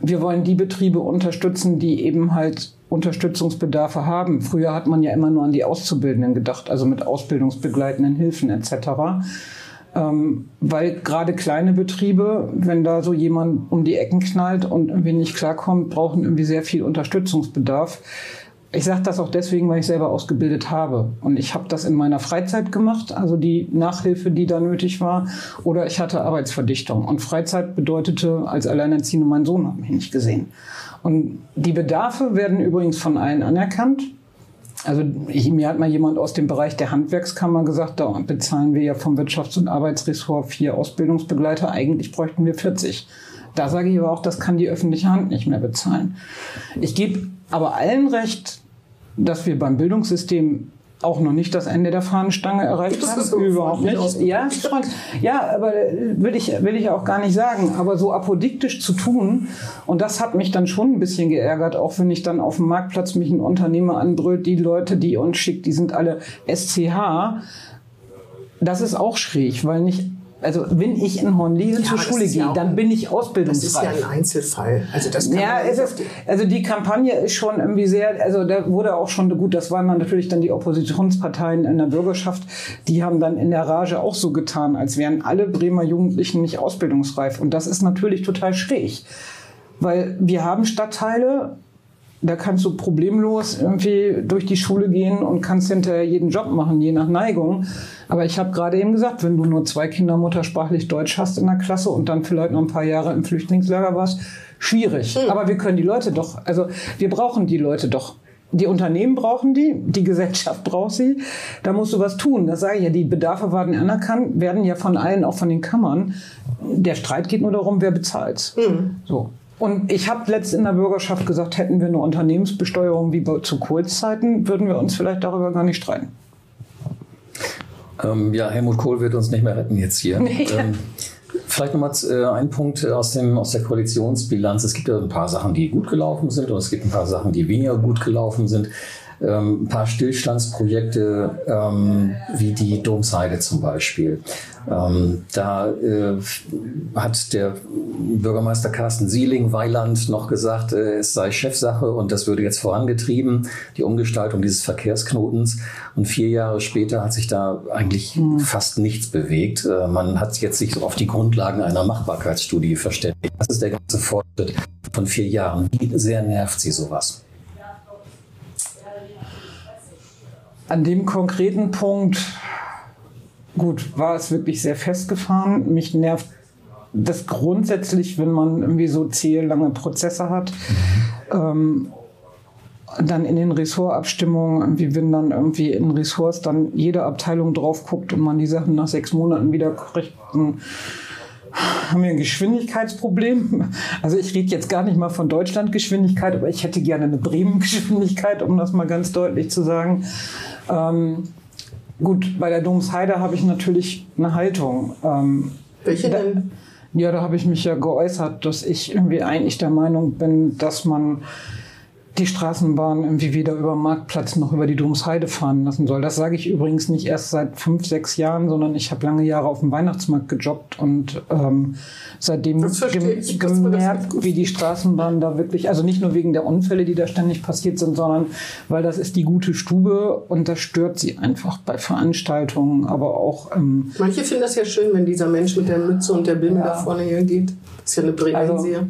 wir wollen die Betriebe unterstützen, die eben halt Unterstützungsbedarfe haben. Früher hat man ja immer nur an die Auszubildenden gedacht, also mit ausbildungsbegleitenden Hilfen etc. Ähm, weil gerade kleine Betriebe, wenn da so jemand um die Ecken knallt und irgendwie nicht klarkommt, brauchen irgendwie sehr viel Unterstützungsbedarf. ich sage das auch deswegen, weil ich selber ausgebildet habe. Und ich habe das in meiner Freizeit gemacht, also die Nachhilfe, die da nötig war. Oder ich hatte Arbeitsverdichtung. Und Freizeit bedeutete, als Alleinerziehende, mein Sohn hat mich nicht gesehen. Und die Bedarfe werden übrigens von allen anerkannt. Also mir hat mal jemand aus dem Bereich der Handwerkskammer gesagt, da bezahlen wir ja vom Wirtschafts- und Arbeitsressort vier Ausbildungsbegleiter, eigentlich bräuchten wir 40. Da sage ich aber auch, das kann die öffentliche Hand nicht mehr bezahlen. Ich gebe aber allen recht, dass wir beim Bildungssystem auch noch nicht das Ende der Fahnenstange erreicht haben. so Überhaupt nicht. Ja, ja, aber will ich, will ich auch gar nicht sagen. Aber so apodiktisch zu tun, und das hat mich dann schon ein bisschen geärgert, auch wenn ich dann auf dem Marktplatz mich ein Unternehmer anbrüllt, die Leute, die uns schickt, die sind alle SCH. Das ist auch schräg, weil nicht also wenn ich in Hornliese Ja, zur Schule ist ja gehe, auch dann bin ich Das ist ja ein Einzelfall. Also das Ja, man es ist, also die Kampagne ist schon irgendwie sehr, also da wurde auch schon gut, das waren dann natürlich dann die Oppositionsparteien in der Bürgerschaft, die haben dann in der Rage auch so getan, als wären alle Bremer Jugendlichen nicht ausbildungsreif. Und das ist natürlich total schräg. Weil wir haben Stadtteile, da kannst du problemlos irgendwie durch die Schule gehen und kannst hinterher jeden Job machen, je nach Neigung. Aber ich habe gerade eben gesagt, wenn du nur zwei Kinder muttersprachlich Deutsch hast in der Klasse und dann vielleicht noch ein paar Jahre im Flüchtlingslager warst, schwierig. Aber wir können die Leute doch, also wir brauchen die Leute doch. Die Unternehmen brauchen die, die Gesellschaft braucht sie. Da musst du was tun. Das sage ich ja. Die Bedarfe werden anerkannt, werden ja von allen, auch von den Kammern. Der Streit geht nur darum, wer bezahlt. So. Und ich habe letzt in der Bürgerschaft gesagt, hätten wir eine Unternehmensbesteuerung wie zu Kurzzeiten, würden wir uns vielleicht darüber gar nicht streiten. Ähm, ja, Helmut Kohl wird uns nicht mehr retten jetzt hier. Nee. Ähm, vielleicht nochmal äh, ein Punkt aus, dem, aus der Koalitionsbilanz. Es gibt ja ein paar Sachen, die gut gelaufen sind und es gibt ein paar Sachen, die weniger gut gelaufen sind. Ähm, ein paar Stillstandsprojekte ähm, wie die Domsheide zum Beispiel. Ähm, da äh, hat der Bürgermeister Carsten Sieling Weiland noch gesagt, äh, es sei Chefsache und das würde jetzt vorangetrieben, die Umgestaltung dieses Verkehrsknotens. Und vier Jahre später hat sich da eigentlich fast nichts bewegt. Äh, man hat jetzt sich so auf die Grundlagen einer Machbarkeitsstudie verständigt. Das ist der ganze Fortschritt von vier Jahren. Wie sehr nervt Sie sowas? An dem konkreten Punkt, gut, war es wirklich sehr festgefahren. Mich nervt das grundsätzlich, wenn man irgendwie so zähe lange Prozesse hat. Ähm, dann in den Ressortabstimmungen, irgendwie, wenn dann irgendwie in Ressorts dann jede Abteilung drauf guckt und man die Sachen nach sechs Monaten wieder kriegt, dann haben wir ein Geschwindigkeitsproblem. Also ich rede jetzt gar nicht mal von Deutschlandgeschwindigkeit, aber ich hätte gerne eine Bremen-Geschwindigkeit, um das mal ganz deutlich zu sagen. Ähm, gut, bei der Domsheide habe ich natürlich eine Haltung. Ähm, Welche denn? Ja, da habe ich mich ja geäußert, dass ich irgendwie eigentlich der Meinung bin, dass man die Straßenbahn irgendwie weder über den Marktplatz noch über die Domsheide fahren lassen soll. Das sage ich übrigens nicht erst seit fünf, sechs Jahren, sondern ich habe lange Jahre auf dem Weihnachtsmarkt gejobbt und ähm, seitdem gem ich, gemerkt, wie die Straßenbahn da wirklich, also nicht nur wegen der Unfälle, die da ständig passiert sind, sondern weil das ist die gute Stube und das stört sie einfach bei Veranstaltungen, aber auch ähm, Manche finden das ja schön, wenn dieser Mensch mit der Mütze und der Bim Ja. da vorne her geht. Das ist ja eine Bremensehe. Also-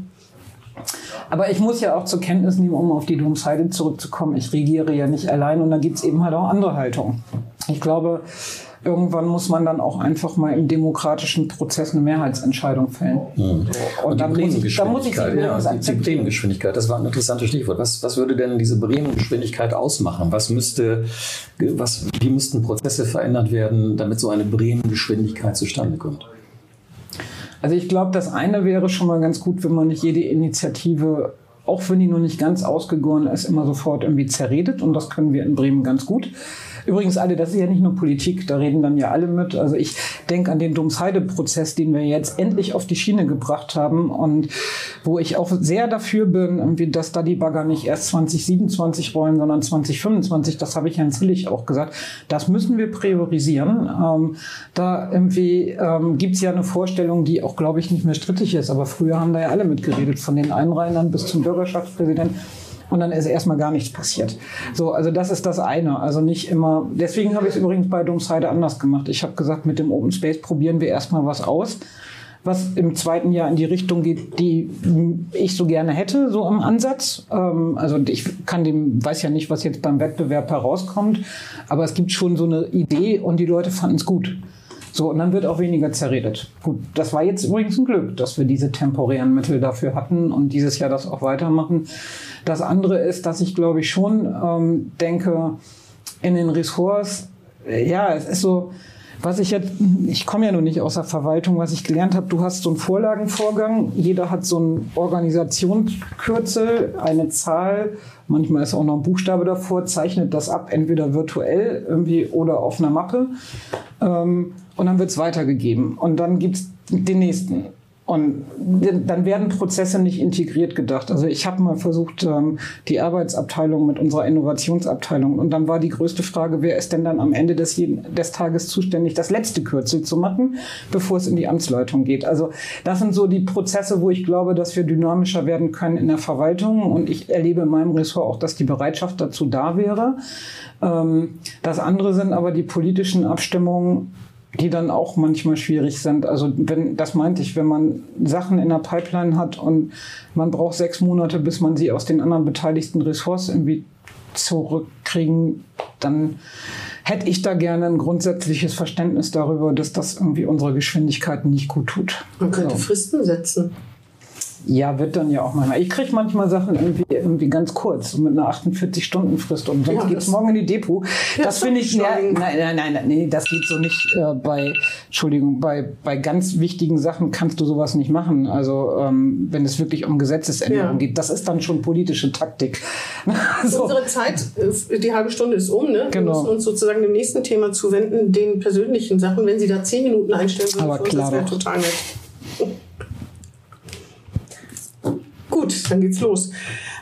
Aber ich muss ja auch zur Kenntnis nehmen, um auf die Domsheide zurückzukommen, ich regiere ja nicht allein und da gibt es eben halt auch andere Haltungen. Ich glaube, irgendwann muss man dann auch einfach mal im demokratischen Prozess eine Mehrheitsentscheidung fällen. Und, Und, dann, die muss ich, dann muss ich ja, die. Bremengeschwindigkeit, das war ein interessantes Stichwort. Was, was würde denn diese Bremengeschwindigkeit ausmachen? Was müsste, was, wie müssten Prozesse verändert werden, damit so eine Bremengeschwindigkeit zustande kommt? Also ich glaube, das eine wäre schon mal ganz gut, wenn man nicht jede Initiative, auch wenn die noch nicht ganz ausgegoren ist, immer sofort irgendwie zerredet. Und das können wir in Bremen ganz gut. Übrigens alle, das ist ja nicht nur Politik, da reden dann ja alle mit. Also ich denke an den Domsheide-Prozess, den wir jetzt endlich auf die Schiene gebracht haben und wo ich auch sehr dafür bin, dass da die Bagger nicht erst 2027 rollen, sondern 2025. Das habe ich Herrn Zillig auch gesagt. Das müssen wir priorisieren. Ähm, da irgendwie ähm, gibt es ja eine Vorstellung, die auch, glaube ich, nicht mehr strittig ist. Aber früher haben da ja alle mitgeredet, von den Einrheinern bis zum Bürgerschaftspräsidenten. Und dann ist erstmal gar nichts passiert. So, also das ist das eine. Also nicht immer. Deswegen habe ich es übrigens bei Domsheide anders gemacht. Ich habe gesagt, mit dem Open Space probieren wir erstmal was aus. was im zweiten Jahr in die Richtung geht, die ich so gerne hätte, so im Ansatz. Ähm, also ich kann dem, weiß ja nicht, was jetzt beim Wettbewerb herauskommt, aber es gibt schon so eine Idee und die Leute fanden es gut. So, und dann wird auch weniger zerredet. Gut, das war jetzt übrigens ein Glück, dass wir diese temporären Mittel dafür hatten und dieses Jahr das auch weitermachen. Das andere ist, dass ich glaube ich schon ähm, denke, in den Ressorts, äh, ja, es ist so, was ich jetzt, ich komme ja noch nicht aus der Verwaltung, was ich gelernt habe, du hast so einen Vorlagenvorgang, jeder hat so einen Organisationskürzel, eine Zahl, manchmal ist auch noch ein Buchstabe davor, zeichnet das ab, entweder virtuell irgendwie oder auf einer Mappe. Ähm, und dann wird es weitergegeben. Und dann gibt es den nächsten. Und dann werden Prozesse nicht integriert gedacht. Also ich habe mal versucht, ähm, die Arbeitsabteilung mit unserer Innovationsabteilung. Und dann war die größte Frage, wer ist denn dann am Ende des, des Tages zuständig, das letzte Kürzel zu machen, bevor es in die Amtsleitung geht. Also das sind so die Prozesse, wo ich glaube, dass wir dynamischer werden können in der Verwaltung. Und ich erlebe in meinem Ressort auch, dass die Bereitschaft dazu da wäre. Ähm, das andere sind aber die politischen Abstimmungen die dann auch manchmal schwierig sind. Also wenn, das meinte ich, wenn man Sachen in der Pipeline hat und man braucht sechs Monate, bis man sie aus den anderen beteiligten Ressorts irgendwie zurückkriegen, dann hätte ich da gerne ein grundsätzliches Verständnis darüber, dass das irgendwie unsere Geschwindigkeit nicht gut tut. Man könnte so. Fristen setzen. Ja, wird dann ja auch manchmal. Ich kriege manchmal Sachen irgendwie, irgendwie ganz kurz, mit einer 48-Stunden-Frist und sonst ja, geht's morgen in die Depot. Ja, das finde ich, ja, nein, nein, nein, nein, nee, das geht so nicht äh, bei, Entschuldigung, bei, bei ganz wichtigen Sachen kannst du sowas nicht machen. Also ähm, wenn es wirklich um Gesetzesänderungen geht, das ist dann schon politische Taktik. so. Unsere Zeit, die halbe Stunde ist um, ne? Wir genau. müssen uns sozusagen dem nächsten Thema zuwenden, den persönlichen Sachen. Wenn Sie da zehn Minuten einstellen würden, Aber klar, das wäre total nett. Gut, dann geht's los.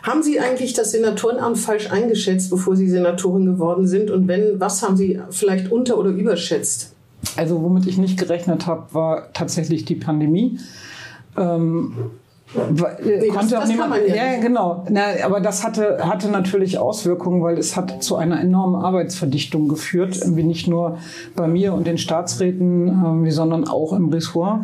Haben Sie eigentlich das Senatorenamt falsch eingeschätzt, bevor Sie Senatorin geworden sind? Und wenn, was haben Sie vielleicht unter- oder überschätzt? Also, womit ich nicht gerechnet habe, war tatsächlich die Pandemie. Ähm, nee, konnte das, auch niemand, ja, ja, genau. Na, aber das hatte, hatte natürlich Auswirkungen, weil es hat zu einer enormen Arbeitsverdichtung geführt. Irgendwie nicht nur bei mir und den Staatsräten, äh, sondern auch im Ressort.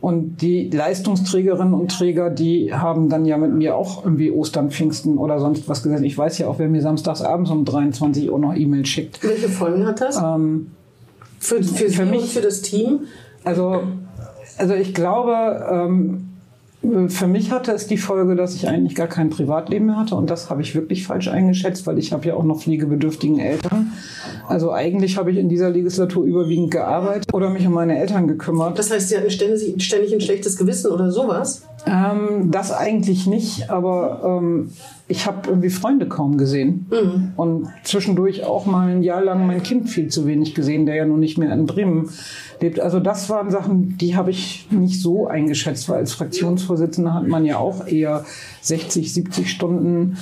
Und die Leistungsträgerinnen und Träger, die haben dann ja mit mir auch irgendwie Ostern, Pfingsten oder sonst was gesagt. Ich weiß ja auch, wer mir samstags abends um 23 Uhr noch E-Mails schickt. Welche Folgen hat das? Ähm, für, für, für mich, und für das Team? Also, also ich glaube, ähm, für mich hatte es die Folge, dass ich eigentlich gar kein Privatleben mehr hatte und das habe ich wirklich falsch eingeschätzt, weil ich habe ja auch noch pflegebedürftigen Eltern. Also eigentlich habe ich in dieser Legislatur überwiegend gearbeitet oder mich um meine Eltern gekümmert. Das heißt, Sie hatten ständig, ständig ein schlechtes Gewissen oder sowas? Ähm, das eigentlich nicht, aber ähm, ich habe irgendwie Freunde kaum gesehen mhm. und zwischendurch auch mal ein Jahr lang mein Kind viel zu wenig gesehen, der ja nun nicht mehr in Bremen lebt. Also das waren Sachen, die habe ich nicht so eingeschätzt, weil als Fraktionsvorsitzender hat man ja auch eher 60, 70 Stunden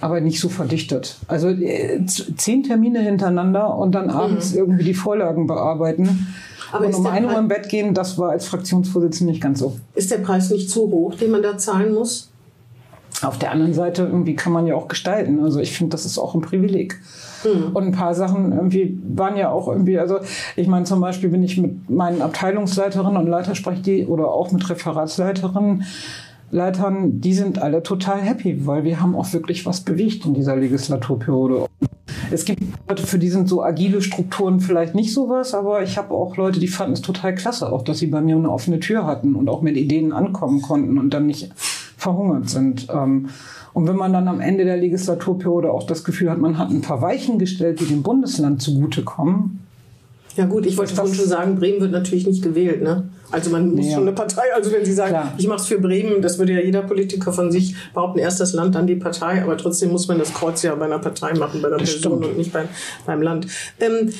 aber nicht so verdichtet. Also äh, zehn Termine hintereinander und dann abends mhm. irgendwie die Vorlagen bearbeiten. Aber und um 1 Uhr im Bett gehen, das war als Fraktionsvorsitzender nicht ganz so. Ist der Preis nicht zu hoch, den man da zahlen muss? Auf der anderen Seite irgendwie kann man ja auch gestalten. Also ich finde, das ist auch ein Privileg. Mhm. Und ein paar Sachen irgendwie waren ja auch irgendwie, also ich meine zum Beispiel bin ich mit meinen Abteilungsleiterinnen und Leiter spreche die oder auch mit Referatsleiterinnen Leitern, die sind alle total happy, weil wir haben auch wirklich was bewegt in dieser Legislaturperiode. Es gibt Leute, für die sind so agile Strukturen vielleicht nicht sowas, aber ich habe auch Leute, die fanden es total klasse, auch dass sie bei mir eine offene Tür hatten und auch mit Ideen ankommen konnten und dann nicht verhungert sind. Ähm, und wenn man dann am Ende der Legislaturperiode auch das Gefühl hat, man hat ein paar Weichen gestellt, die dem Bundesland zugutekommen. Ja gut, ich wollte vorhin schon sagen, Bremen wird natürlich nicht gewählt. Ne? Also man muss ja. schon eine Partei, also wenn Sie sagen, Klar. ich mache es für Bremen, das würde ja jeder Politiker von sich behaupten, erst das Land, dann die Partei, aber trotzdem muss man das Kreuz ja bei einer Partei machen, bei einer das Person stimmt. und nicht beim, beim Land. Ähm,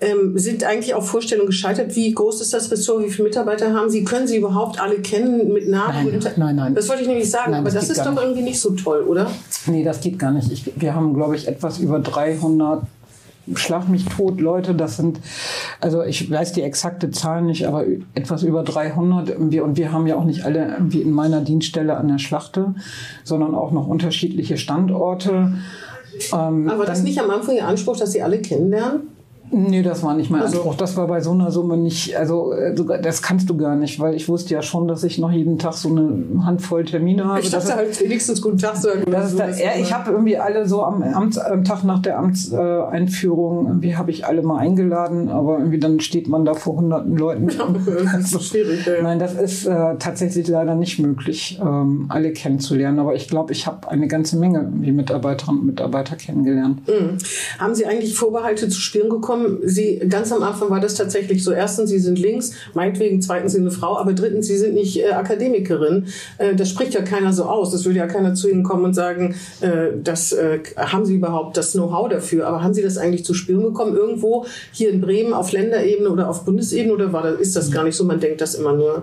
ähm, sind eigentlich auch Vorstellungen gescheitert? Wie groß ist das Ressort? Wie viele Mitarbeiter haben Sie? Können Sie überhaupt alle kennen mit Namen? Nein, nein, nein. Das wollte ich nämlich sagen, nein, aber das, das ist doch nicht. irgendwie nicht so toll, oder? Nee, das geht gar nicht. Ich, wir haben, glaube ich, etwas über 300 schlag mich tot, Leute, das sind, also ich weiß die exakte Zahl nicht, aber etwas über 300 irgendwie, und wir haben ja auch nicht alle irgendwie in meiner Dienststelle an der Schlachte, sondern auch noch unterschiedliche Standorte. Ähm, aber das ist nicht am Anfang Ihr Anspruch, dass Sie alle kennenlernen? Nee, das war nicht mein also, Anspruch. Das war bei so einer Summe nicht, also äh, das kannst du gar nicht, weil ich wusste ja schon, dass ich noch jeden Tag so eine Handvoll Termine habe. Ich dachte halt wenigstens guten Tag sagen. Das ist da, ja, ich habe irgendwie alle so am, Amts, am Tag nach der Amtseinführung, äh, irgendwie habe ich alle mal eingeladen, aber irgendwie dann steht man da vor hunderten Leuten. Ja, das ist schwierig. Ja. Nein, das ist äh, tatsächlich leider nicht möglich, ähm, alle kennenzulernen. Aber ich glaube, ich habe eine ganze Menge wie Mitarbeiterinnen und Mitarbeiter kennengelernt. Mhm. Haben Sie eigentlich Vorbehalte zu spüren gekommen? Gekommen. Sie, ganz am Anfang war das tatsächlich so. Erstens, Sie sind links, meinetwegen, zweitens, Sie sind eine Frau, aber drittens, Sie sind nicht äh, Akademikerin. Äh, das spricht ja keiner so aus. Das würde ja keiner zu Ihnen kommen und sagen, äh, das äh, haben Sie überhaupt das Know-how dafür. Aber haben Sie das eigentlich zu spüren bekommen? Irgendwo hier in Bremen auf Länderebene oder auf Bundesebene oder war das, ist das gar nicht so? Man denkt das immer nur.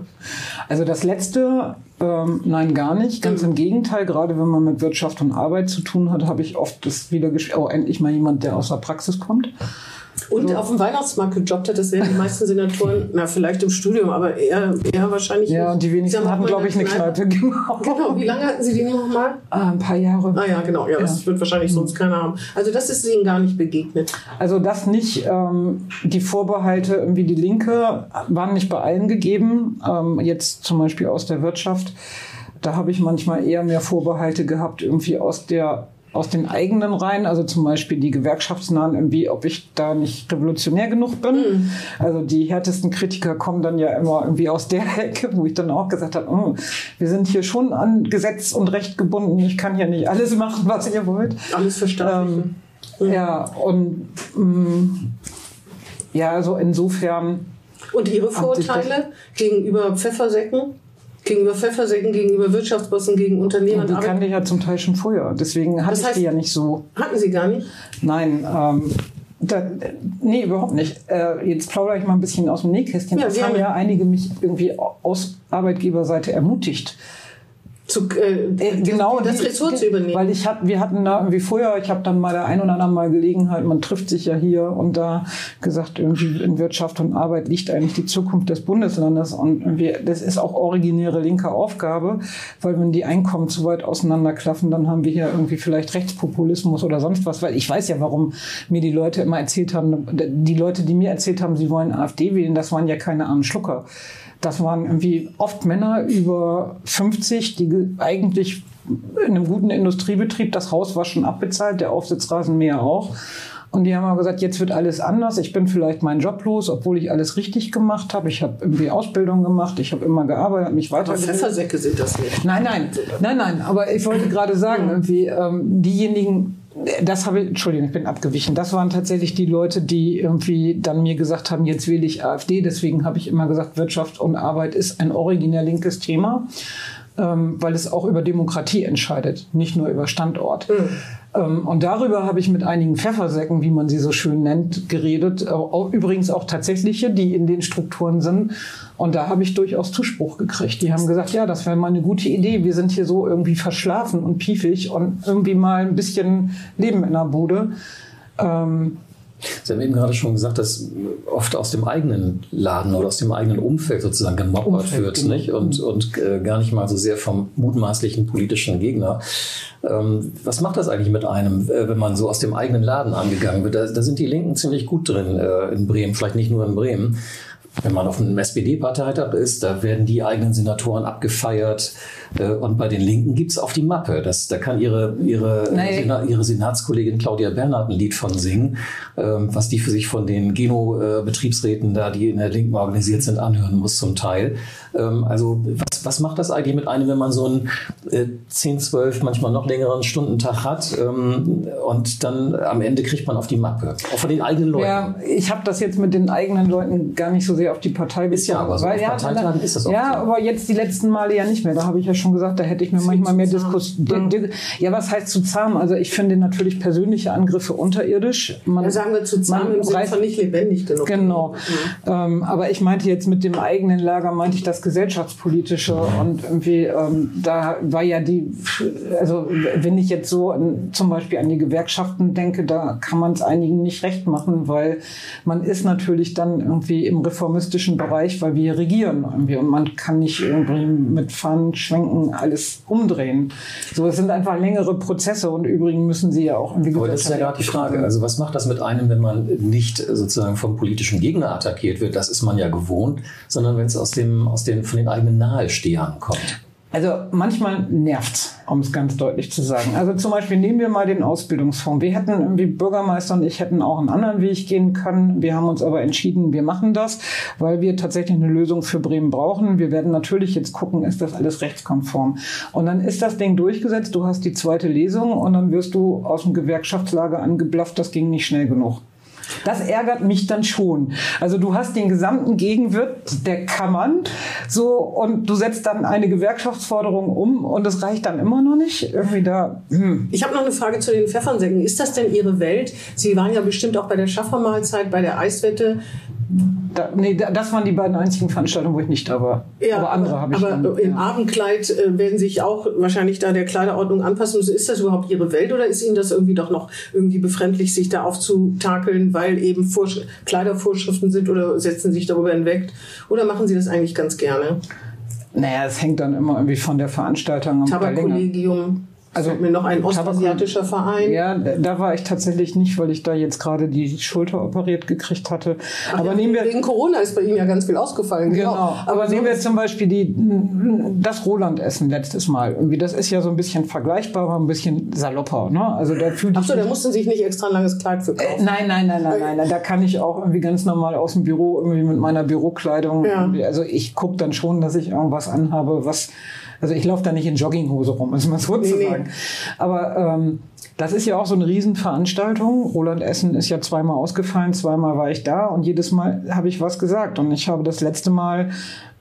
Also das letzte ähm, nein, gar nicht. Ganz im Gegenteil, gerade wenn man mit Wirtschaft und Arbeit zu tun hat, habe ich oft das wieder, oh, endlich mal jemand, der aus der Praxis kommt. Und so. auf dem Weihnachtsmarkt gejobbt hat, das sehen die meisten Senatoren, na, vielleicht im Studium, aber eher, eher wahrscheinlich. Ja, und die wenigsten hatten, glaube ich, eine Kneipe. Genau. genau. Wie lange hatten Sie die nochmal? Ah, ein paar Jahre. Ah, ja, genau. Ja, das wird wahrscheinlich sonst mhm. keiner haben. Also, das ist Ihnen gar nicht begegnet. Also, das nicht. Ähm, die Vorbehalte, irgendwie die Linke, waren nicht bei allen gegeben. Ähm, jetzt zum Beispiel aus der Wirtschaft. Da habe ich manchmal eher mehr Vorbehalte gehabt, irgendwie aus der aus den eigenen Reihen, also zum Beispiel die Gewerkschaftsnahen, irgendwie, ob ich da nicht revolutionär genug bin. Mhm. Also die härtesten Kritiker kommen dann ja immer irgendwie aus der Ecke, wo ich dann auch gesagt habe, oh, wir sind hier schon an Gesetz und Recht gebunden. Ich kann hier nicht alles machen, was ihr wollt. Alles verstanden. Ähm, mhm. Ja, und mh, mm, ja, also insofern. Und Ihre Vorurteile gegenüber Pfeffersäcken? Gegenüber Pfeffersäcken, gegenüber Wirtschaftsbossen, gegen Unternehmen. Und die kannte ich ja zum Teil schon früher. Deswegen hatte das heißt, ich die ja nicht so. Hatten Sie gar nicht? Nein, ähm, da, nee, überhaupt nicht. Äh, jetzt plaudere ich mal ein bisschen aus dem Nähkästchen. Ja, das haben ja einige mich irgendwie aus Arbeitgeberseite ermutigt zu, äh, äh, genau das die, Ressort zu übernehmen. Weil ich hat, wir hatten da irgendwie vorher, ich habe dann mal der ein oder anderen Mal Gelegenheit, man trifft sich ja hier und da gesagt, irgendwie in Wirtschaft und Arbeit liegt eigentlich die Zukunft des Bundeslandes und irgendwie, das ist auch originäre linke Aufgabe, weil wenn die Einkommen zu weit auseinanderklaffen, dann haben wir hier irgendwie vielleicht Rechtspopulismus oder sonst was, weil ich weiß ja, warum mir die Leute immer erzählt haben, die Leute, die mir erzählt haben, sie wollen AfD wählen, das waren ja keine armen Schlucker. Das waren irgendwie oft Männer über 50, die eigentlich in einem guten Industriebetrieb, das Haus war schon abbezahlt, der Aufsitzrasenmäher auch. Und die haben aber gesagt, jetzt wird alles anders. Ich bin vielleicht meinen Job los, obwohl ich alles richtig gemacht habe. Ich habe irgendwie Ausbildung gemacht, ich habe immer gearbeitet, mich weiter. Pfeffersäcke sind das nicht. Nein, nein, nein, nein. Aber ich wollte gerade sagen, irgendwie ähm, diejenigen, das habe ich, Entschuldigung, ich bin abgewichen. Das waren tatsächlich die Leute, die irgendwie dann mir gesagt haben, jetzt wähle ich AfD. Deswegen habe ich immer gesagt, Wirtschaft und Arbeit ist ein originär linkes Thema, ähm, weil es auch über Demokratie entscheidet, nicht nur über Standort. Mhm. Ähm, und darüber habe ich mit einigen Pfeffersäcken, wie man sie so schön nennt, geredet. Äh, übrigens auch tatsächliche, die in den Strukturen sind. Und da habe ich durchaus Zuspruch gekriegt. Die haben gesagt, ja, das wäre mal eine gute Idee. Wir sind hier so irgendwie verschlafen und piefig und irgendwie mal ein bisschen Leben in der Bude. Ähm, Sie haben eben gerade schon gesagt, dass oft aus dem eigenen Laden oder aus dem eigenen Umfeld sozusagen gemoppert wird, genau. nicht? Und, und äh, gar nicht mal so sehr vom mutmaßlichen politischen Gegner. Ähm, was macht das eigentlich mit einem, äh, wenn man so aus dem eigenen Laden angegangen wird? Da, da sind die Linken ziemlich gut drin äh, in Bremen, vielleicht nicht nur in Bremen. Wenn man auf einem SPD-Parteitag ist, da werden die eigenen Senatoren abgefeiert. Äh, und bei den Linken gibt's auf die Mappe. Das, da kann ihre, ihre, Sena, ihre Senatskollegin Claudia Bernhardt ein Lied von singen, ähm, was die für sich von den Geno-Betriebsräten da, die in der Linken organisiert sind, anhören muss zum Teil. Ähm, also was, was macht das eigentlich mit einem, wenn man so einen äh, 10, 12, manchmal noch längeren Stundentag hat ähm, und dann am Ende kriegt man auf die Mappe, auch von den eigenen Leuten. Ja, ich habe das jetzt mit den eigenen Leuten gar nicht so sehr auf die Partei bezogen. Ist ja aber so, weil, ja, Parteitagen ist das auch Ja, so. aber jetzt die letzten Male ja nicht mehr. Da habe ich ja schon gesagt, da hätte ich mir Viel manchmal mehr Diskussion. Ja, was heißt zu zahm? Also ich finde natürlich persönliche Angriffe unterirdisch. Man, ja, sagen wir zu zahm im Sinne von nicht lebendig genug. Genau. Mhm. Ähm, aber ich meinte jetzt mit dem eigenen Lager, meinte ich das gesellschaftspolitische und irgendwie ähm, da war ja die, also wenn ich jetzt so an, zum Beispiel an die Gewerkschaften denke, da kann man es einigen nicht recht machen, weil man ist natürlich dann irgendwie im reformistischen Bereich, weil wir regieren irgendwie und man kann nicht irgendwie mit Pfannen schwenken alles umdrehen. So, es sind einfach längere Prozesse und übrigens müssen sie ja auch irgendwie. Aber das ist ja gerade die Frage. Also was macht das mit einem, wenn man nicht sozusagen vom politischen Gegner attackiert wird? Das ist man ja gewohnt, sondern wenn es aus dem, aus den, von den eigenen Nahestehern kommt. Also manchmal nervt's, um es ganz deutlich zu sagen. Also zum Beispiel nehmen wir mal den Ausbildungsfonds. Wir hätten irgendwie Bürgermeister und ich hätten auch einen anderen Weg gehen können. Wir haben uns aber entschieden, wir machen das, weil wir tatsächlich eine Lösung für Bremen brauchen. Wir werden natürlich jetzt gucken, ist das alles rechtskonform. Und dann ist das Ding durchgesetzt. Du hast die zweite Lesung und dann wirst du aus dem Gewerkschaftslager angeblafft. Das ging nicht schnell genug. Das ärgert mich dann schon. Also du hast den gesamten Gegenwirt der Kammern so und du setzt dann eine Gewerkschaftsforderung um und es reicht dann immer noch nicht. Irgendwie da. Hm. Ich habe noch eine Frage zu den Pfeffernsäcken. Ist das denn Ihre Welt? Sie waren ja bestimmt auch bei der Schaffermahlzeit, bei der Eiswette. Da, nee, das waren die beiden einzigen Veranstaltungen, wo ich nicht da war. Ja, aber andere habe ich. Aber dann, im ja. Abendkleid äh, werden sich auch wahrscheinlich da der Kleiderordnung anpassen. müssen. Ist das überhaupt Ihre Welt oder ist Ihnen das irgendwie doch noch irgendwie befremdlich, sich da aufzutakeln, weil eben Vorsch Kleidervorschriften sind oder setzen Sie sich darüber hinweg? Oder machen Sie das eigentlich ganz gerne? Naja, es hängt dann immer irgendwie von der Veranstaltung Verlänger. Tabakkollegium. Also mir noch ein ostasiatischer Verein. Ja, da war ich tatsächlich nicht, weil ich da jetzt gerade die Schulter operiert gekriegt hatte. Ach aber ja, nehmen wir wegen Corona ist bei Ihnen ja ganz viel ausgefallen. Genau. Aber, nehmen wir zum Beispiel die, das Roland-Essen letztes Mal. Irgendwie, das ist ja so ein bisschen vergleichbar, aber ein bisschen salopper. Ne? Also da fühlt Ach so, da mussten sich nicht extra ein langes Kleid für kaufen. Äh, nein, nein, nein, nein, nein. Da kann ich auch irgendwie ganz normal aus dem Büro irgendwie mit meiner Bürokleidung. Ja. Also ich gucke dann schon, dass ich irgendwas anhabe, was also ich laufe da nicht in Jogginghose rum, muss man so Nee, zu nee. sagen. Aber ähm, das ist ja auch so eine Riesenveranstaltung. Roland Essen ist ja zweimal ausgefallen, zweimal war ich da und jedes Mal habe ich was gesagt. Und ich habe das letzte Mal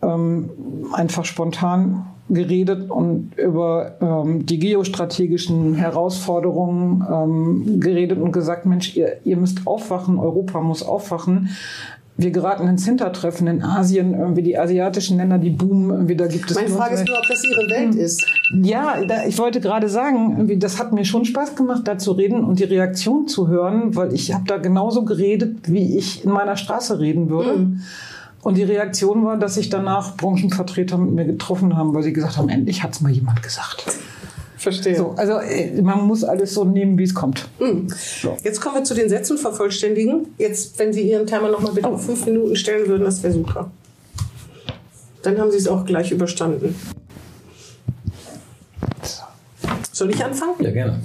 ähm, einfach spontan geredet und über ähm, die geostrategischen Herausforderungen ähm, geredet und gesagt, Mensch, ihr, ihr müsst aufwachen, Europa muss aufwachen. Wir geraten ins Hintertreffen in Asien, irgendwie die asiatischen Länder, die boomen, irgendwie da gibt es Meine Frage ist nur, ob das Ihre Welt ist. ja, da, ich wollte gerade sagen, irgendwie, das hat mir schon Spaß gemacht, da zu reden und die Reaktion zu hören, weil ich habe da genauso geredet, wie ich in meiner Straße reden würde. Und die Reaktion war, dass sich danach Branchenvertreter mit mir getroffen haben, weil sie gesagt haben, endlich hat's mal jemand gesagt. Verstehe. So, also äh, man muss alles so nehmen, wie es kommt. Jetzt kommen wir zu den Sätzen vervollständigen. Jetzt, wenn Sie Ihren Timer noch mal bitte auf fünf Minuten stellen würden, das wäre super. Dann haben Sie es auch gleich überstanden. Soll ich anfangen? Ja, gerne.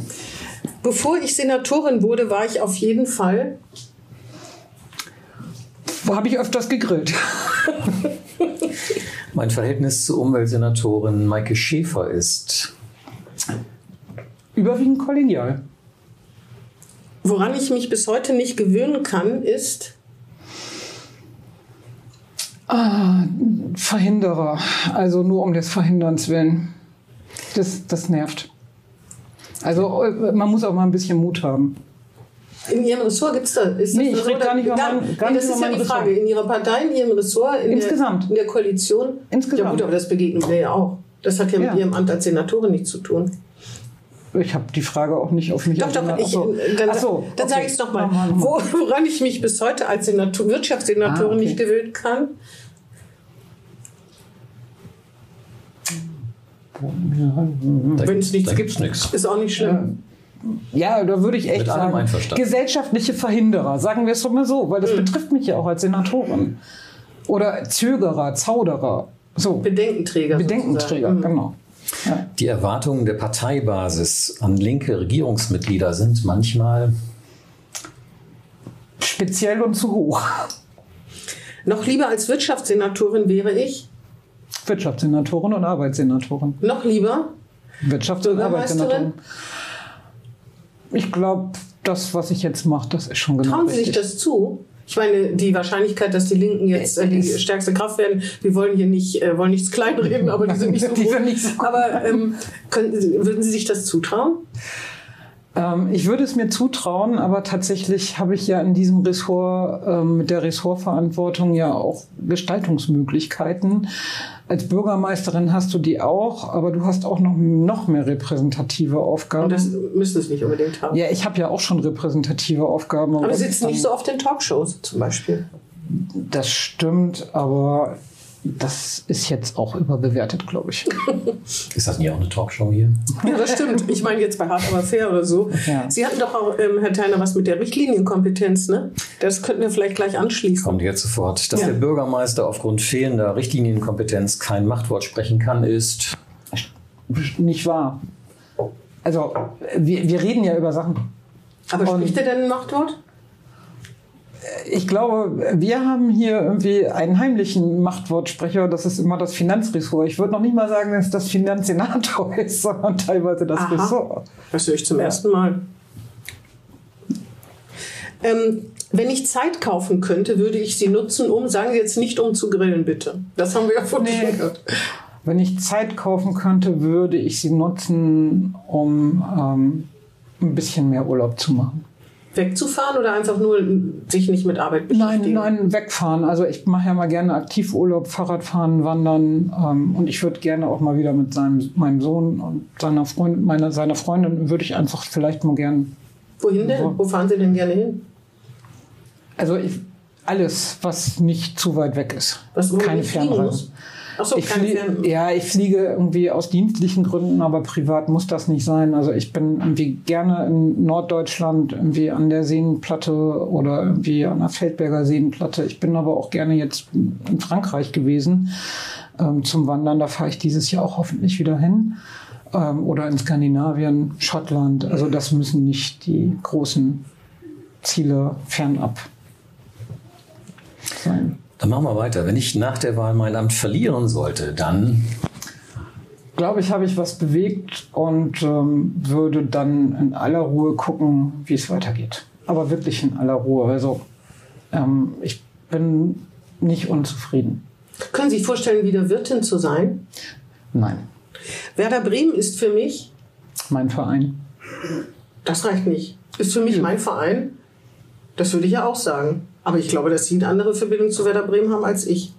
Bevor ich Senatorin wurde, war ich auf jeden Fall. Wo habe ich öfters gegrillt? Mein Verhältnis zur Umweltsenatorin Maike Schäfer ist Überwiegend kollegial. Woran ich mich bis heute nicht gewöhnen kann, ist. Verhinderer. Also nur um des Verhinderns willen. Das, das nervt. Also äh, man muss auch mal ein bisschen Mut haben. In Ihrem Ressort gibt es da. Ist Nee, das ich rede gar nicht über mein- gar nee, Das ist ja die Frage. Ressort. In Ihrer Partei, in Ihrem Ressort, in, Insgesamt. Der, in der Koalition. Insgesamt. Ja, gut, aber das begegnen wir ja auch. Das hat ja, Ja. mit Ihrem Amt als Senatorin nichts zu tun. Ich habe die Frage auch nicht auf mich Doch, doch, ich, Ach so. dann, Ach so, dann okay. sage ich es nochmal. Wo, woran ich mich bis heute als Senator, Wirtschaftssenatorin Ah, okay. nicht gewöhnen kann, Da wenn es nichts gibt, nichts. ist auch nicht schlimm. Ja, da würde ich echt Mit allem sagen, gesellschaftliche Verhinderer, sagen wir es doch mal so, weil das betrifft mich ja auch als Senatorin. Oder Zögerer, Zauderer, so, Bedenkenträger. Bedenkenträger, sozusagen. Mhm. genau. Ja. Die Erwartungen der Parteibasis an linke Regierungsmitglieder sind manchmal Speziell und zu hoch. Noch lieber als Wirtschaftssenatorin wäre ich, Wirtschaftssenatorin und Arbeitssenatorin. noch lieber, Wirtschafts- und? Arbeitssenatorin. Ich glaube, das, was ich jetzt mache, das ist schon genau trauen Sie sich richtig. das zu? Ich meine, die Wahrscheinlichkeit, dass die Linken jetzt äh, die stärkste Kraft werden, wir wollen hier nicht, äh, wollen nichts kleinreden, aber die sind nicht so groß. nicht so. Aber ähm, können, würden Sie sich das zutrauen? Ähm, ich würde es mir zutrauen, aber tatsächlich habe ich ja in diesem Ressort ähm, mit der Ressortverantwortung ja auch Gestaltungsmöglichkeiten. Als Bürgermeisterin hast du die auch, aber du hast auch noch, noch mehr repräsentative Aufgaben. Und das müsste es nicht unbedingt haben. Ja, ich habe ja auch schon repräsentative Aufgaben. Aber du sitzt nicht so oft in Talkshows zum Beispiel. Das stimmt, aber das ist jetzt auch überbewertet, glaube ich. Ist das nicht auch eine Talkshow hier? Ja, das stimmt. Ich meine jetzt bei Hart aber fair oder so. Ja. Sie hatten doch auch, ähm, Herr Theiner, was mit der Richtlinienkompetenz, ne? Das könnten wir vielleicht gleich anschließen. Kommt jetzt sofort. Dass Ja. der Bürgermeister aufgrund fehlender Richtlinienkompetenz kein Machtwort sprechen kann, ist Nicht wahr. Also, wir, wir reden ja über Sachen. Aber spricht er denn ein Machtwort? Ich glaube, wir haben hier irgendwie einen heimlichen Machtwortsprecher. Das ist immer das Finanzressort. Ich würde noch nicht mal sagen, dass es das Finanzsenator ist, sondern teilweise das Aha. Ressort. Das höre ich zum ersten Mal. Ähm, wenn ich Zeit kaufen könnte, würde ich sie nutzen, um, sagen Sie jetzt nicht um zu grillen, bitte. Das haben wir ja vorhin Nee. schon gehört. Wenn ich Zeit kaufen könnte, würde ich sie nutzen, um ähm, ein bisschen mehr Urlaub zu machen. Wegzufahren oder einfach nur sich nicht mit Arbeit Nein, beschäftigen? nein, wegfahren. Also ich mache ja mal gerne Aktivurlaub, Fahrradfahren, Wandern ähm, und ich würde gerne auch mal wieder mit seinem, meinem Sohn und seiner, Freund, meiner, seiner Freundin würde ich einfach vielleicht mal gern, Wohin denn? Wo fahren Sie denn gerne hin? also ich, alles, was nicht zu weit weg ist. Was, Keine Fernreise. Achso, Ich keine flie Fern ja, ich fliege irgendwie aus dienstlichen Gründen, aber privat muss das nicht sein. Also ich bin irgendwie gerne in Norddeutschland, irgendwie an der Seenplatte oder irgendwie an der Feldberger Seenplatte. Ich bin aber auch gerne jetzt in Frankreich gewesen ähm, zum Wandern. Da fahre ich dieses Jahr auch hoffentlich wieder hin. Ähm, oder in Skandinavien, Schottland. Also das müssen nicht die großen Ziele fernab sein. Dann machen wir weiter. Wenn ich nach der Wahl mein Amt verlieren sollte, dann glaube ich, habe ich was bewegt und ähm, würde dann in aller Ruhe gucken, wie es weitergeht. Aber wirklich in aller Ruhe. Also ähm, ich bin nicht unzufrieden. Können Sie sich vorstellen, wieder Wirtin zu sein? Nein, Werder Bremen ist für mich, mein Verein. das reicht nicht, ist für mich mein Verein. Das würde ich ja auch sagen. Aber ich glaube, dass Sie eine andere Verbindung zu Werder Bremen haben als ich.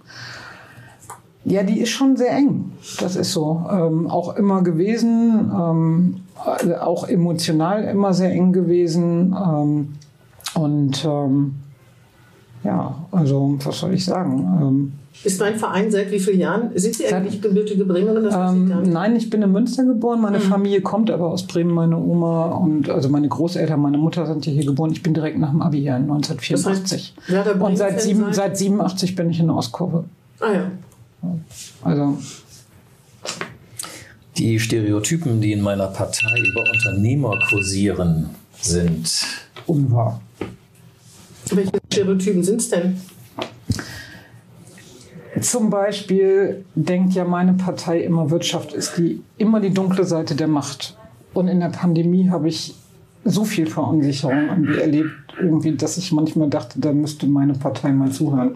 Ja, die ist schon sehr eng. Das ist so. Ähm, auch immer gewesen, ähm, also auch emotional immer sehr eng gewesen. Ähm, und ähm, ja, also was soll ich sagen? Ähm, Ist mein Verein seit wie vielen Jahren? Sind Sie Seit- eigentlich gebürtige Bremerin? Ich Ähm, nicht. nein, ich bin in Münster geboren. Meine Familie kommt aber aus Bremen. Meine Oma und also meine Großeltern, meine Mutter sind ja hier geboren. Ich bin direkt nach dem Abi hier in 1984. Das heißt, und seit, sieben, seit 87 bin ich in der Ostkurve. Ah ja. Also die Stereotypen, die in meiner Partei über Unternehmer kursieren, sind unwahr. Welche Stereotypen sind es denn? Zum Beispiel denkt ja meine Partei immer, Wirtschaft ist die, immer die dunkle Seite der Macht. Und in der Pandemie habe ich so viel Verunsicherung irgendwie erlebt, irgendwie, dass ich manchmal dachte, da müsste meine Partei mal zuhören.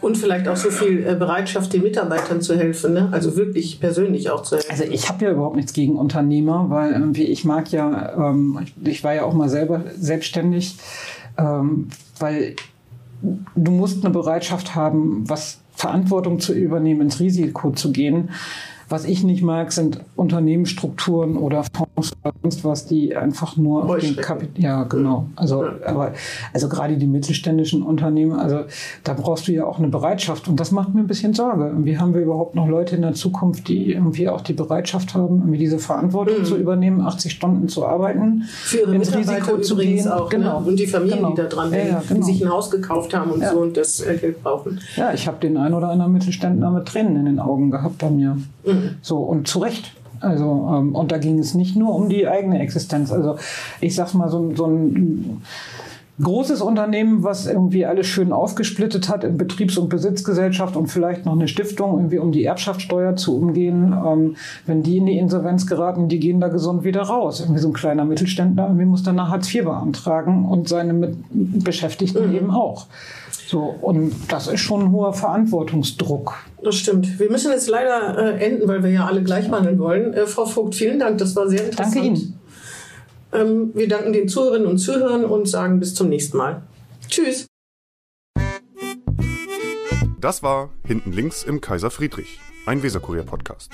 Und vielleicht auch so viel äh, Bereitschaft, den Mitarbeitern zu helfen, ne? also wirklich persönlich auch zu helfen. Also ich habe ja überhaupt nichts gegen Unternehmer, weil irgendwie ich mag ja, ähm, ich, ich war ja auch mal selber selbstständig, ähm, weil du musst eine Bereitschaft haben, was Verantwortung zu übernehmen, ins Risiko zu gehen. Was ich nicht mag, sind Unternehmensstrukturen oder Fonds oder sonst was, die einfach nur auf den. Kapital. Ja, genau. Also, aber, also gerade die mittelständischen Unternehmen, also da brauchst du ja auch eine Bereitschaft. Und das macht mir ein bisschen Sorge. Irgendwie haben wir überhaupt noch Leute in der Zukunft, die irgendwie auch die Bereitschaft haben, irgendwie diese Verantwortung zu übernehmen, 80 Stunden zu arbeiten, Mhm. Für ihre ins Risiko zu gehen. auch. Genau. Ne? Und die Familien, Genau. die da dran ja, hängen, ja, genau. die sich ein Haus gekauft haben und Ja. so und das äh, Geld brauchen. Ja, ich habe den einen oder anderen Mittelständler mit Tränen in den Augen gehabt bei mir. So, und zu Recht. Also, ähm, und da ging es nicht nur um die eigene Existenz. Also, ich sag's mal, so, so ein großes Unternehmen, was irgendwie alles schön aufgesplittet hat in Betriebs- und Besitzgesellschaft und vielleicht noch eine Stiftung, irgendwie um die Erbschaftssteuer zu umgehen. Ähm, wenn die in die Insolvenz geraten, die gehen da gesund wieder raus. Irgendwie so ein kleiner Mittelständler, irgendwie muss dann nach Hartz IV beantragen und seine mit Beschäftigten eben auch. So, und das ist schon ein hoher Verantwortungsdruck. Das stimmt. Wir müssen jetzt leider äh, enden, weil wir ja alle gleich behandeln wollen. Äh, Frau Vogt, vielen Dank. Das war sehr interessant. Danke Ihnen. Ähm, wir danken den Zuhörerinnen und Zuhörern und sagen bis zum nächsten Mal. Tschüss. Das war Hinten links im Kaiser Friedrich, ein Weserkurier-Podcast.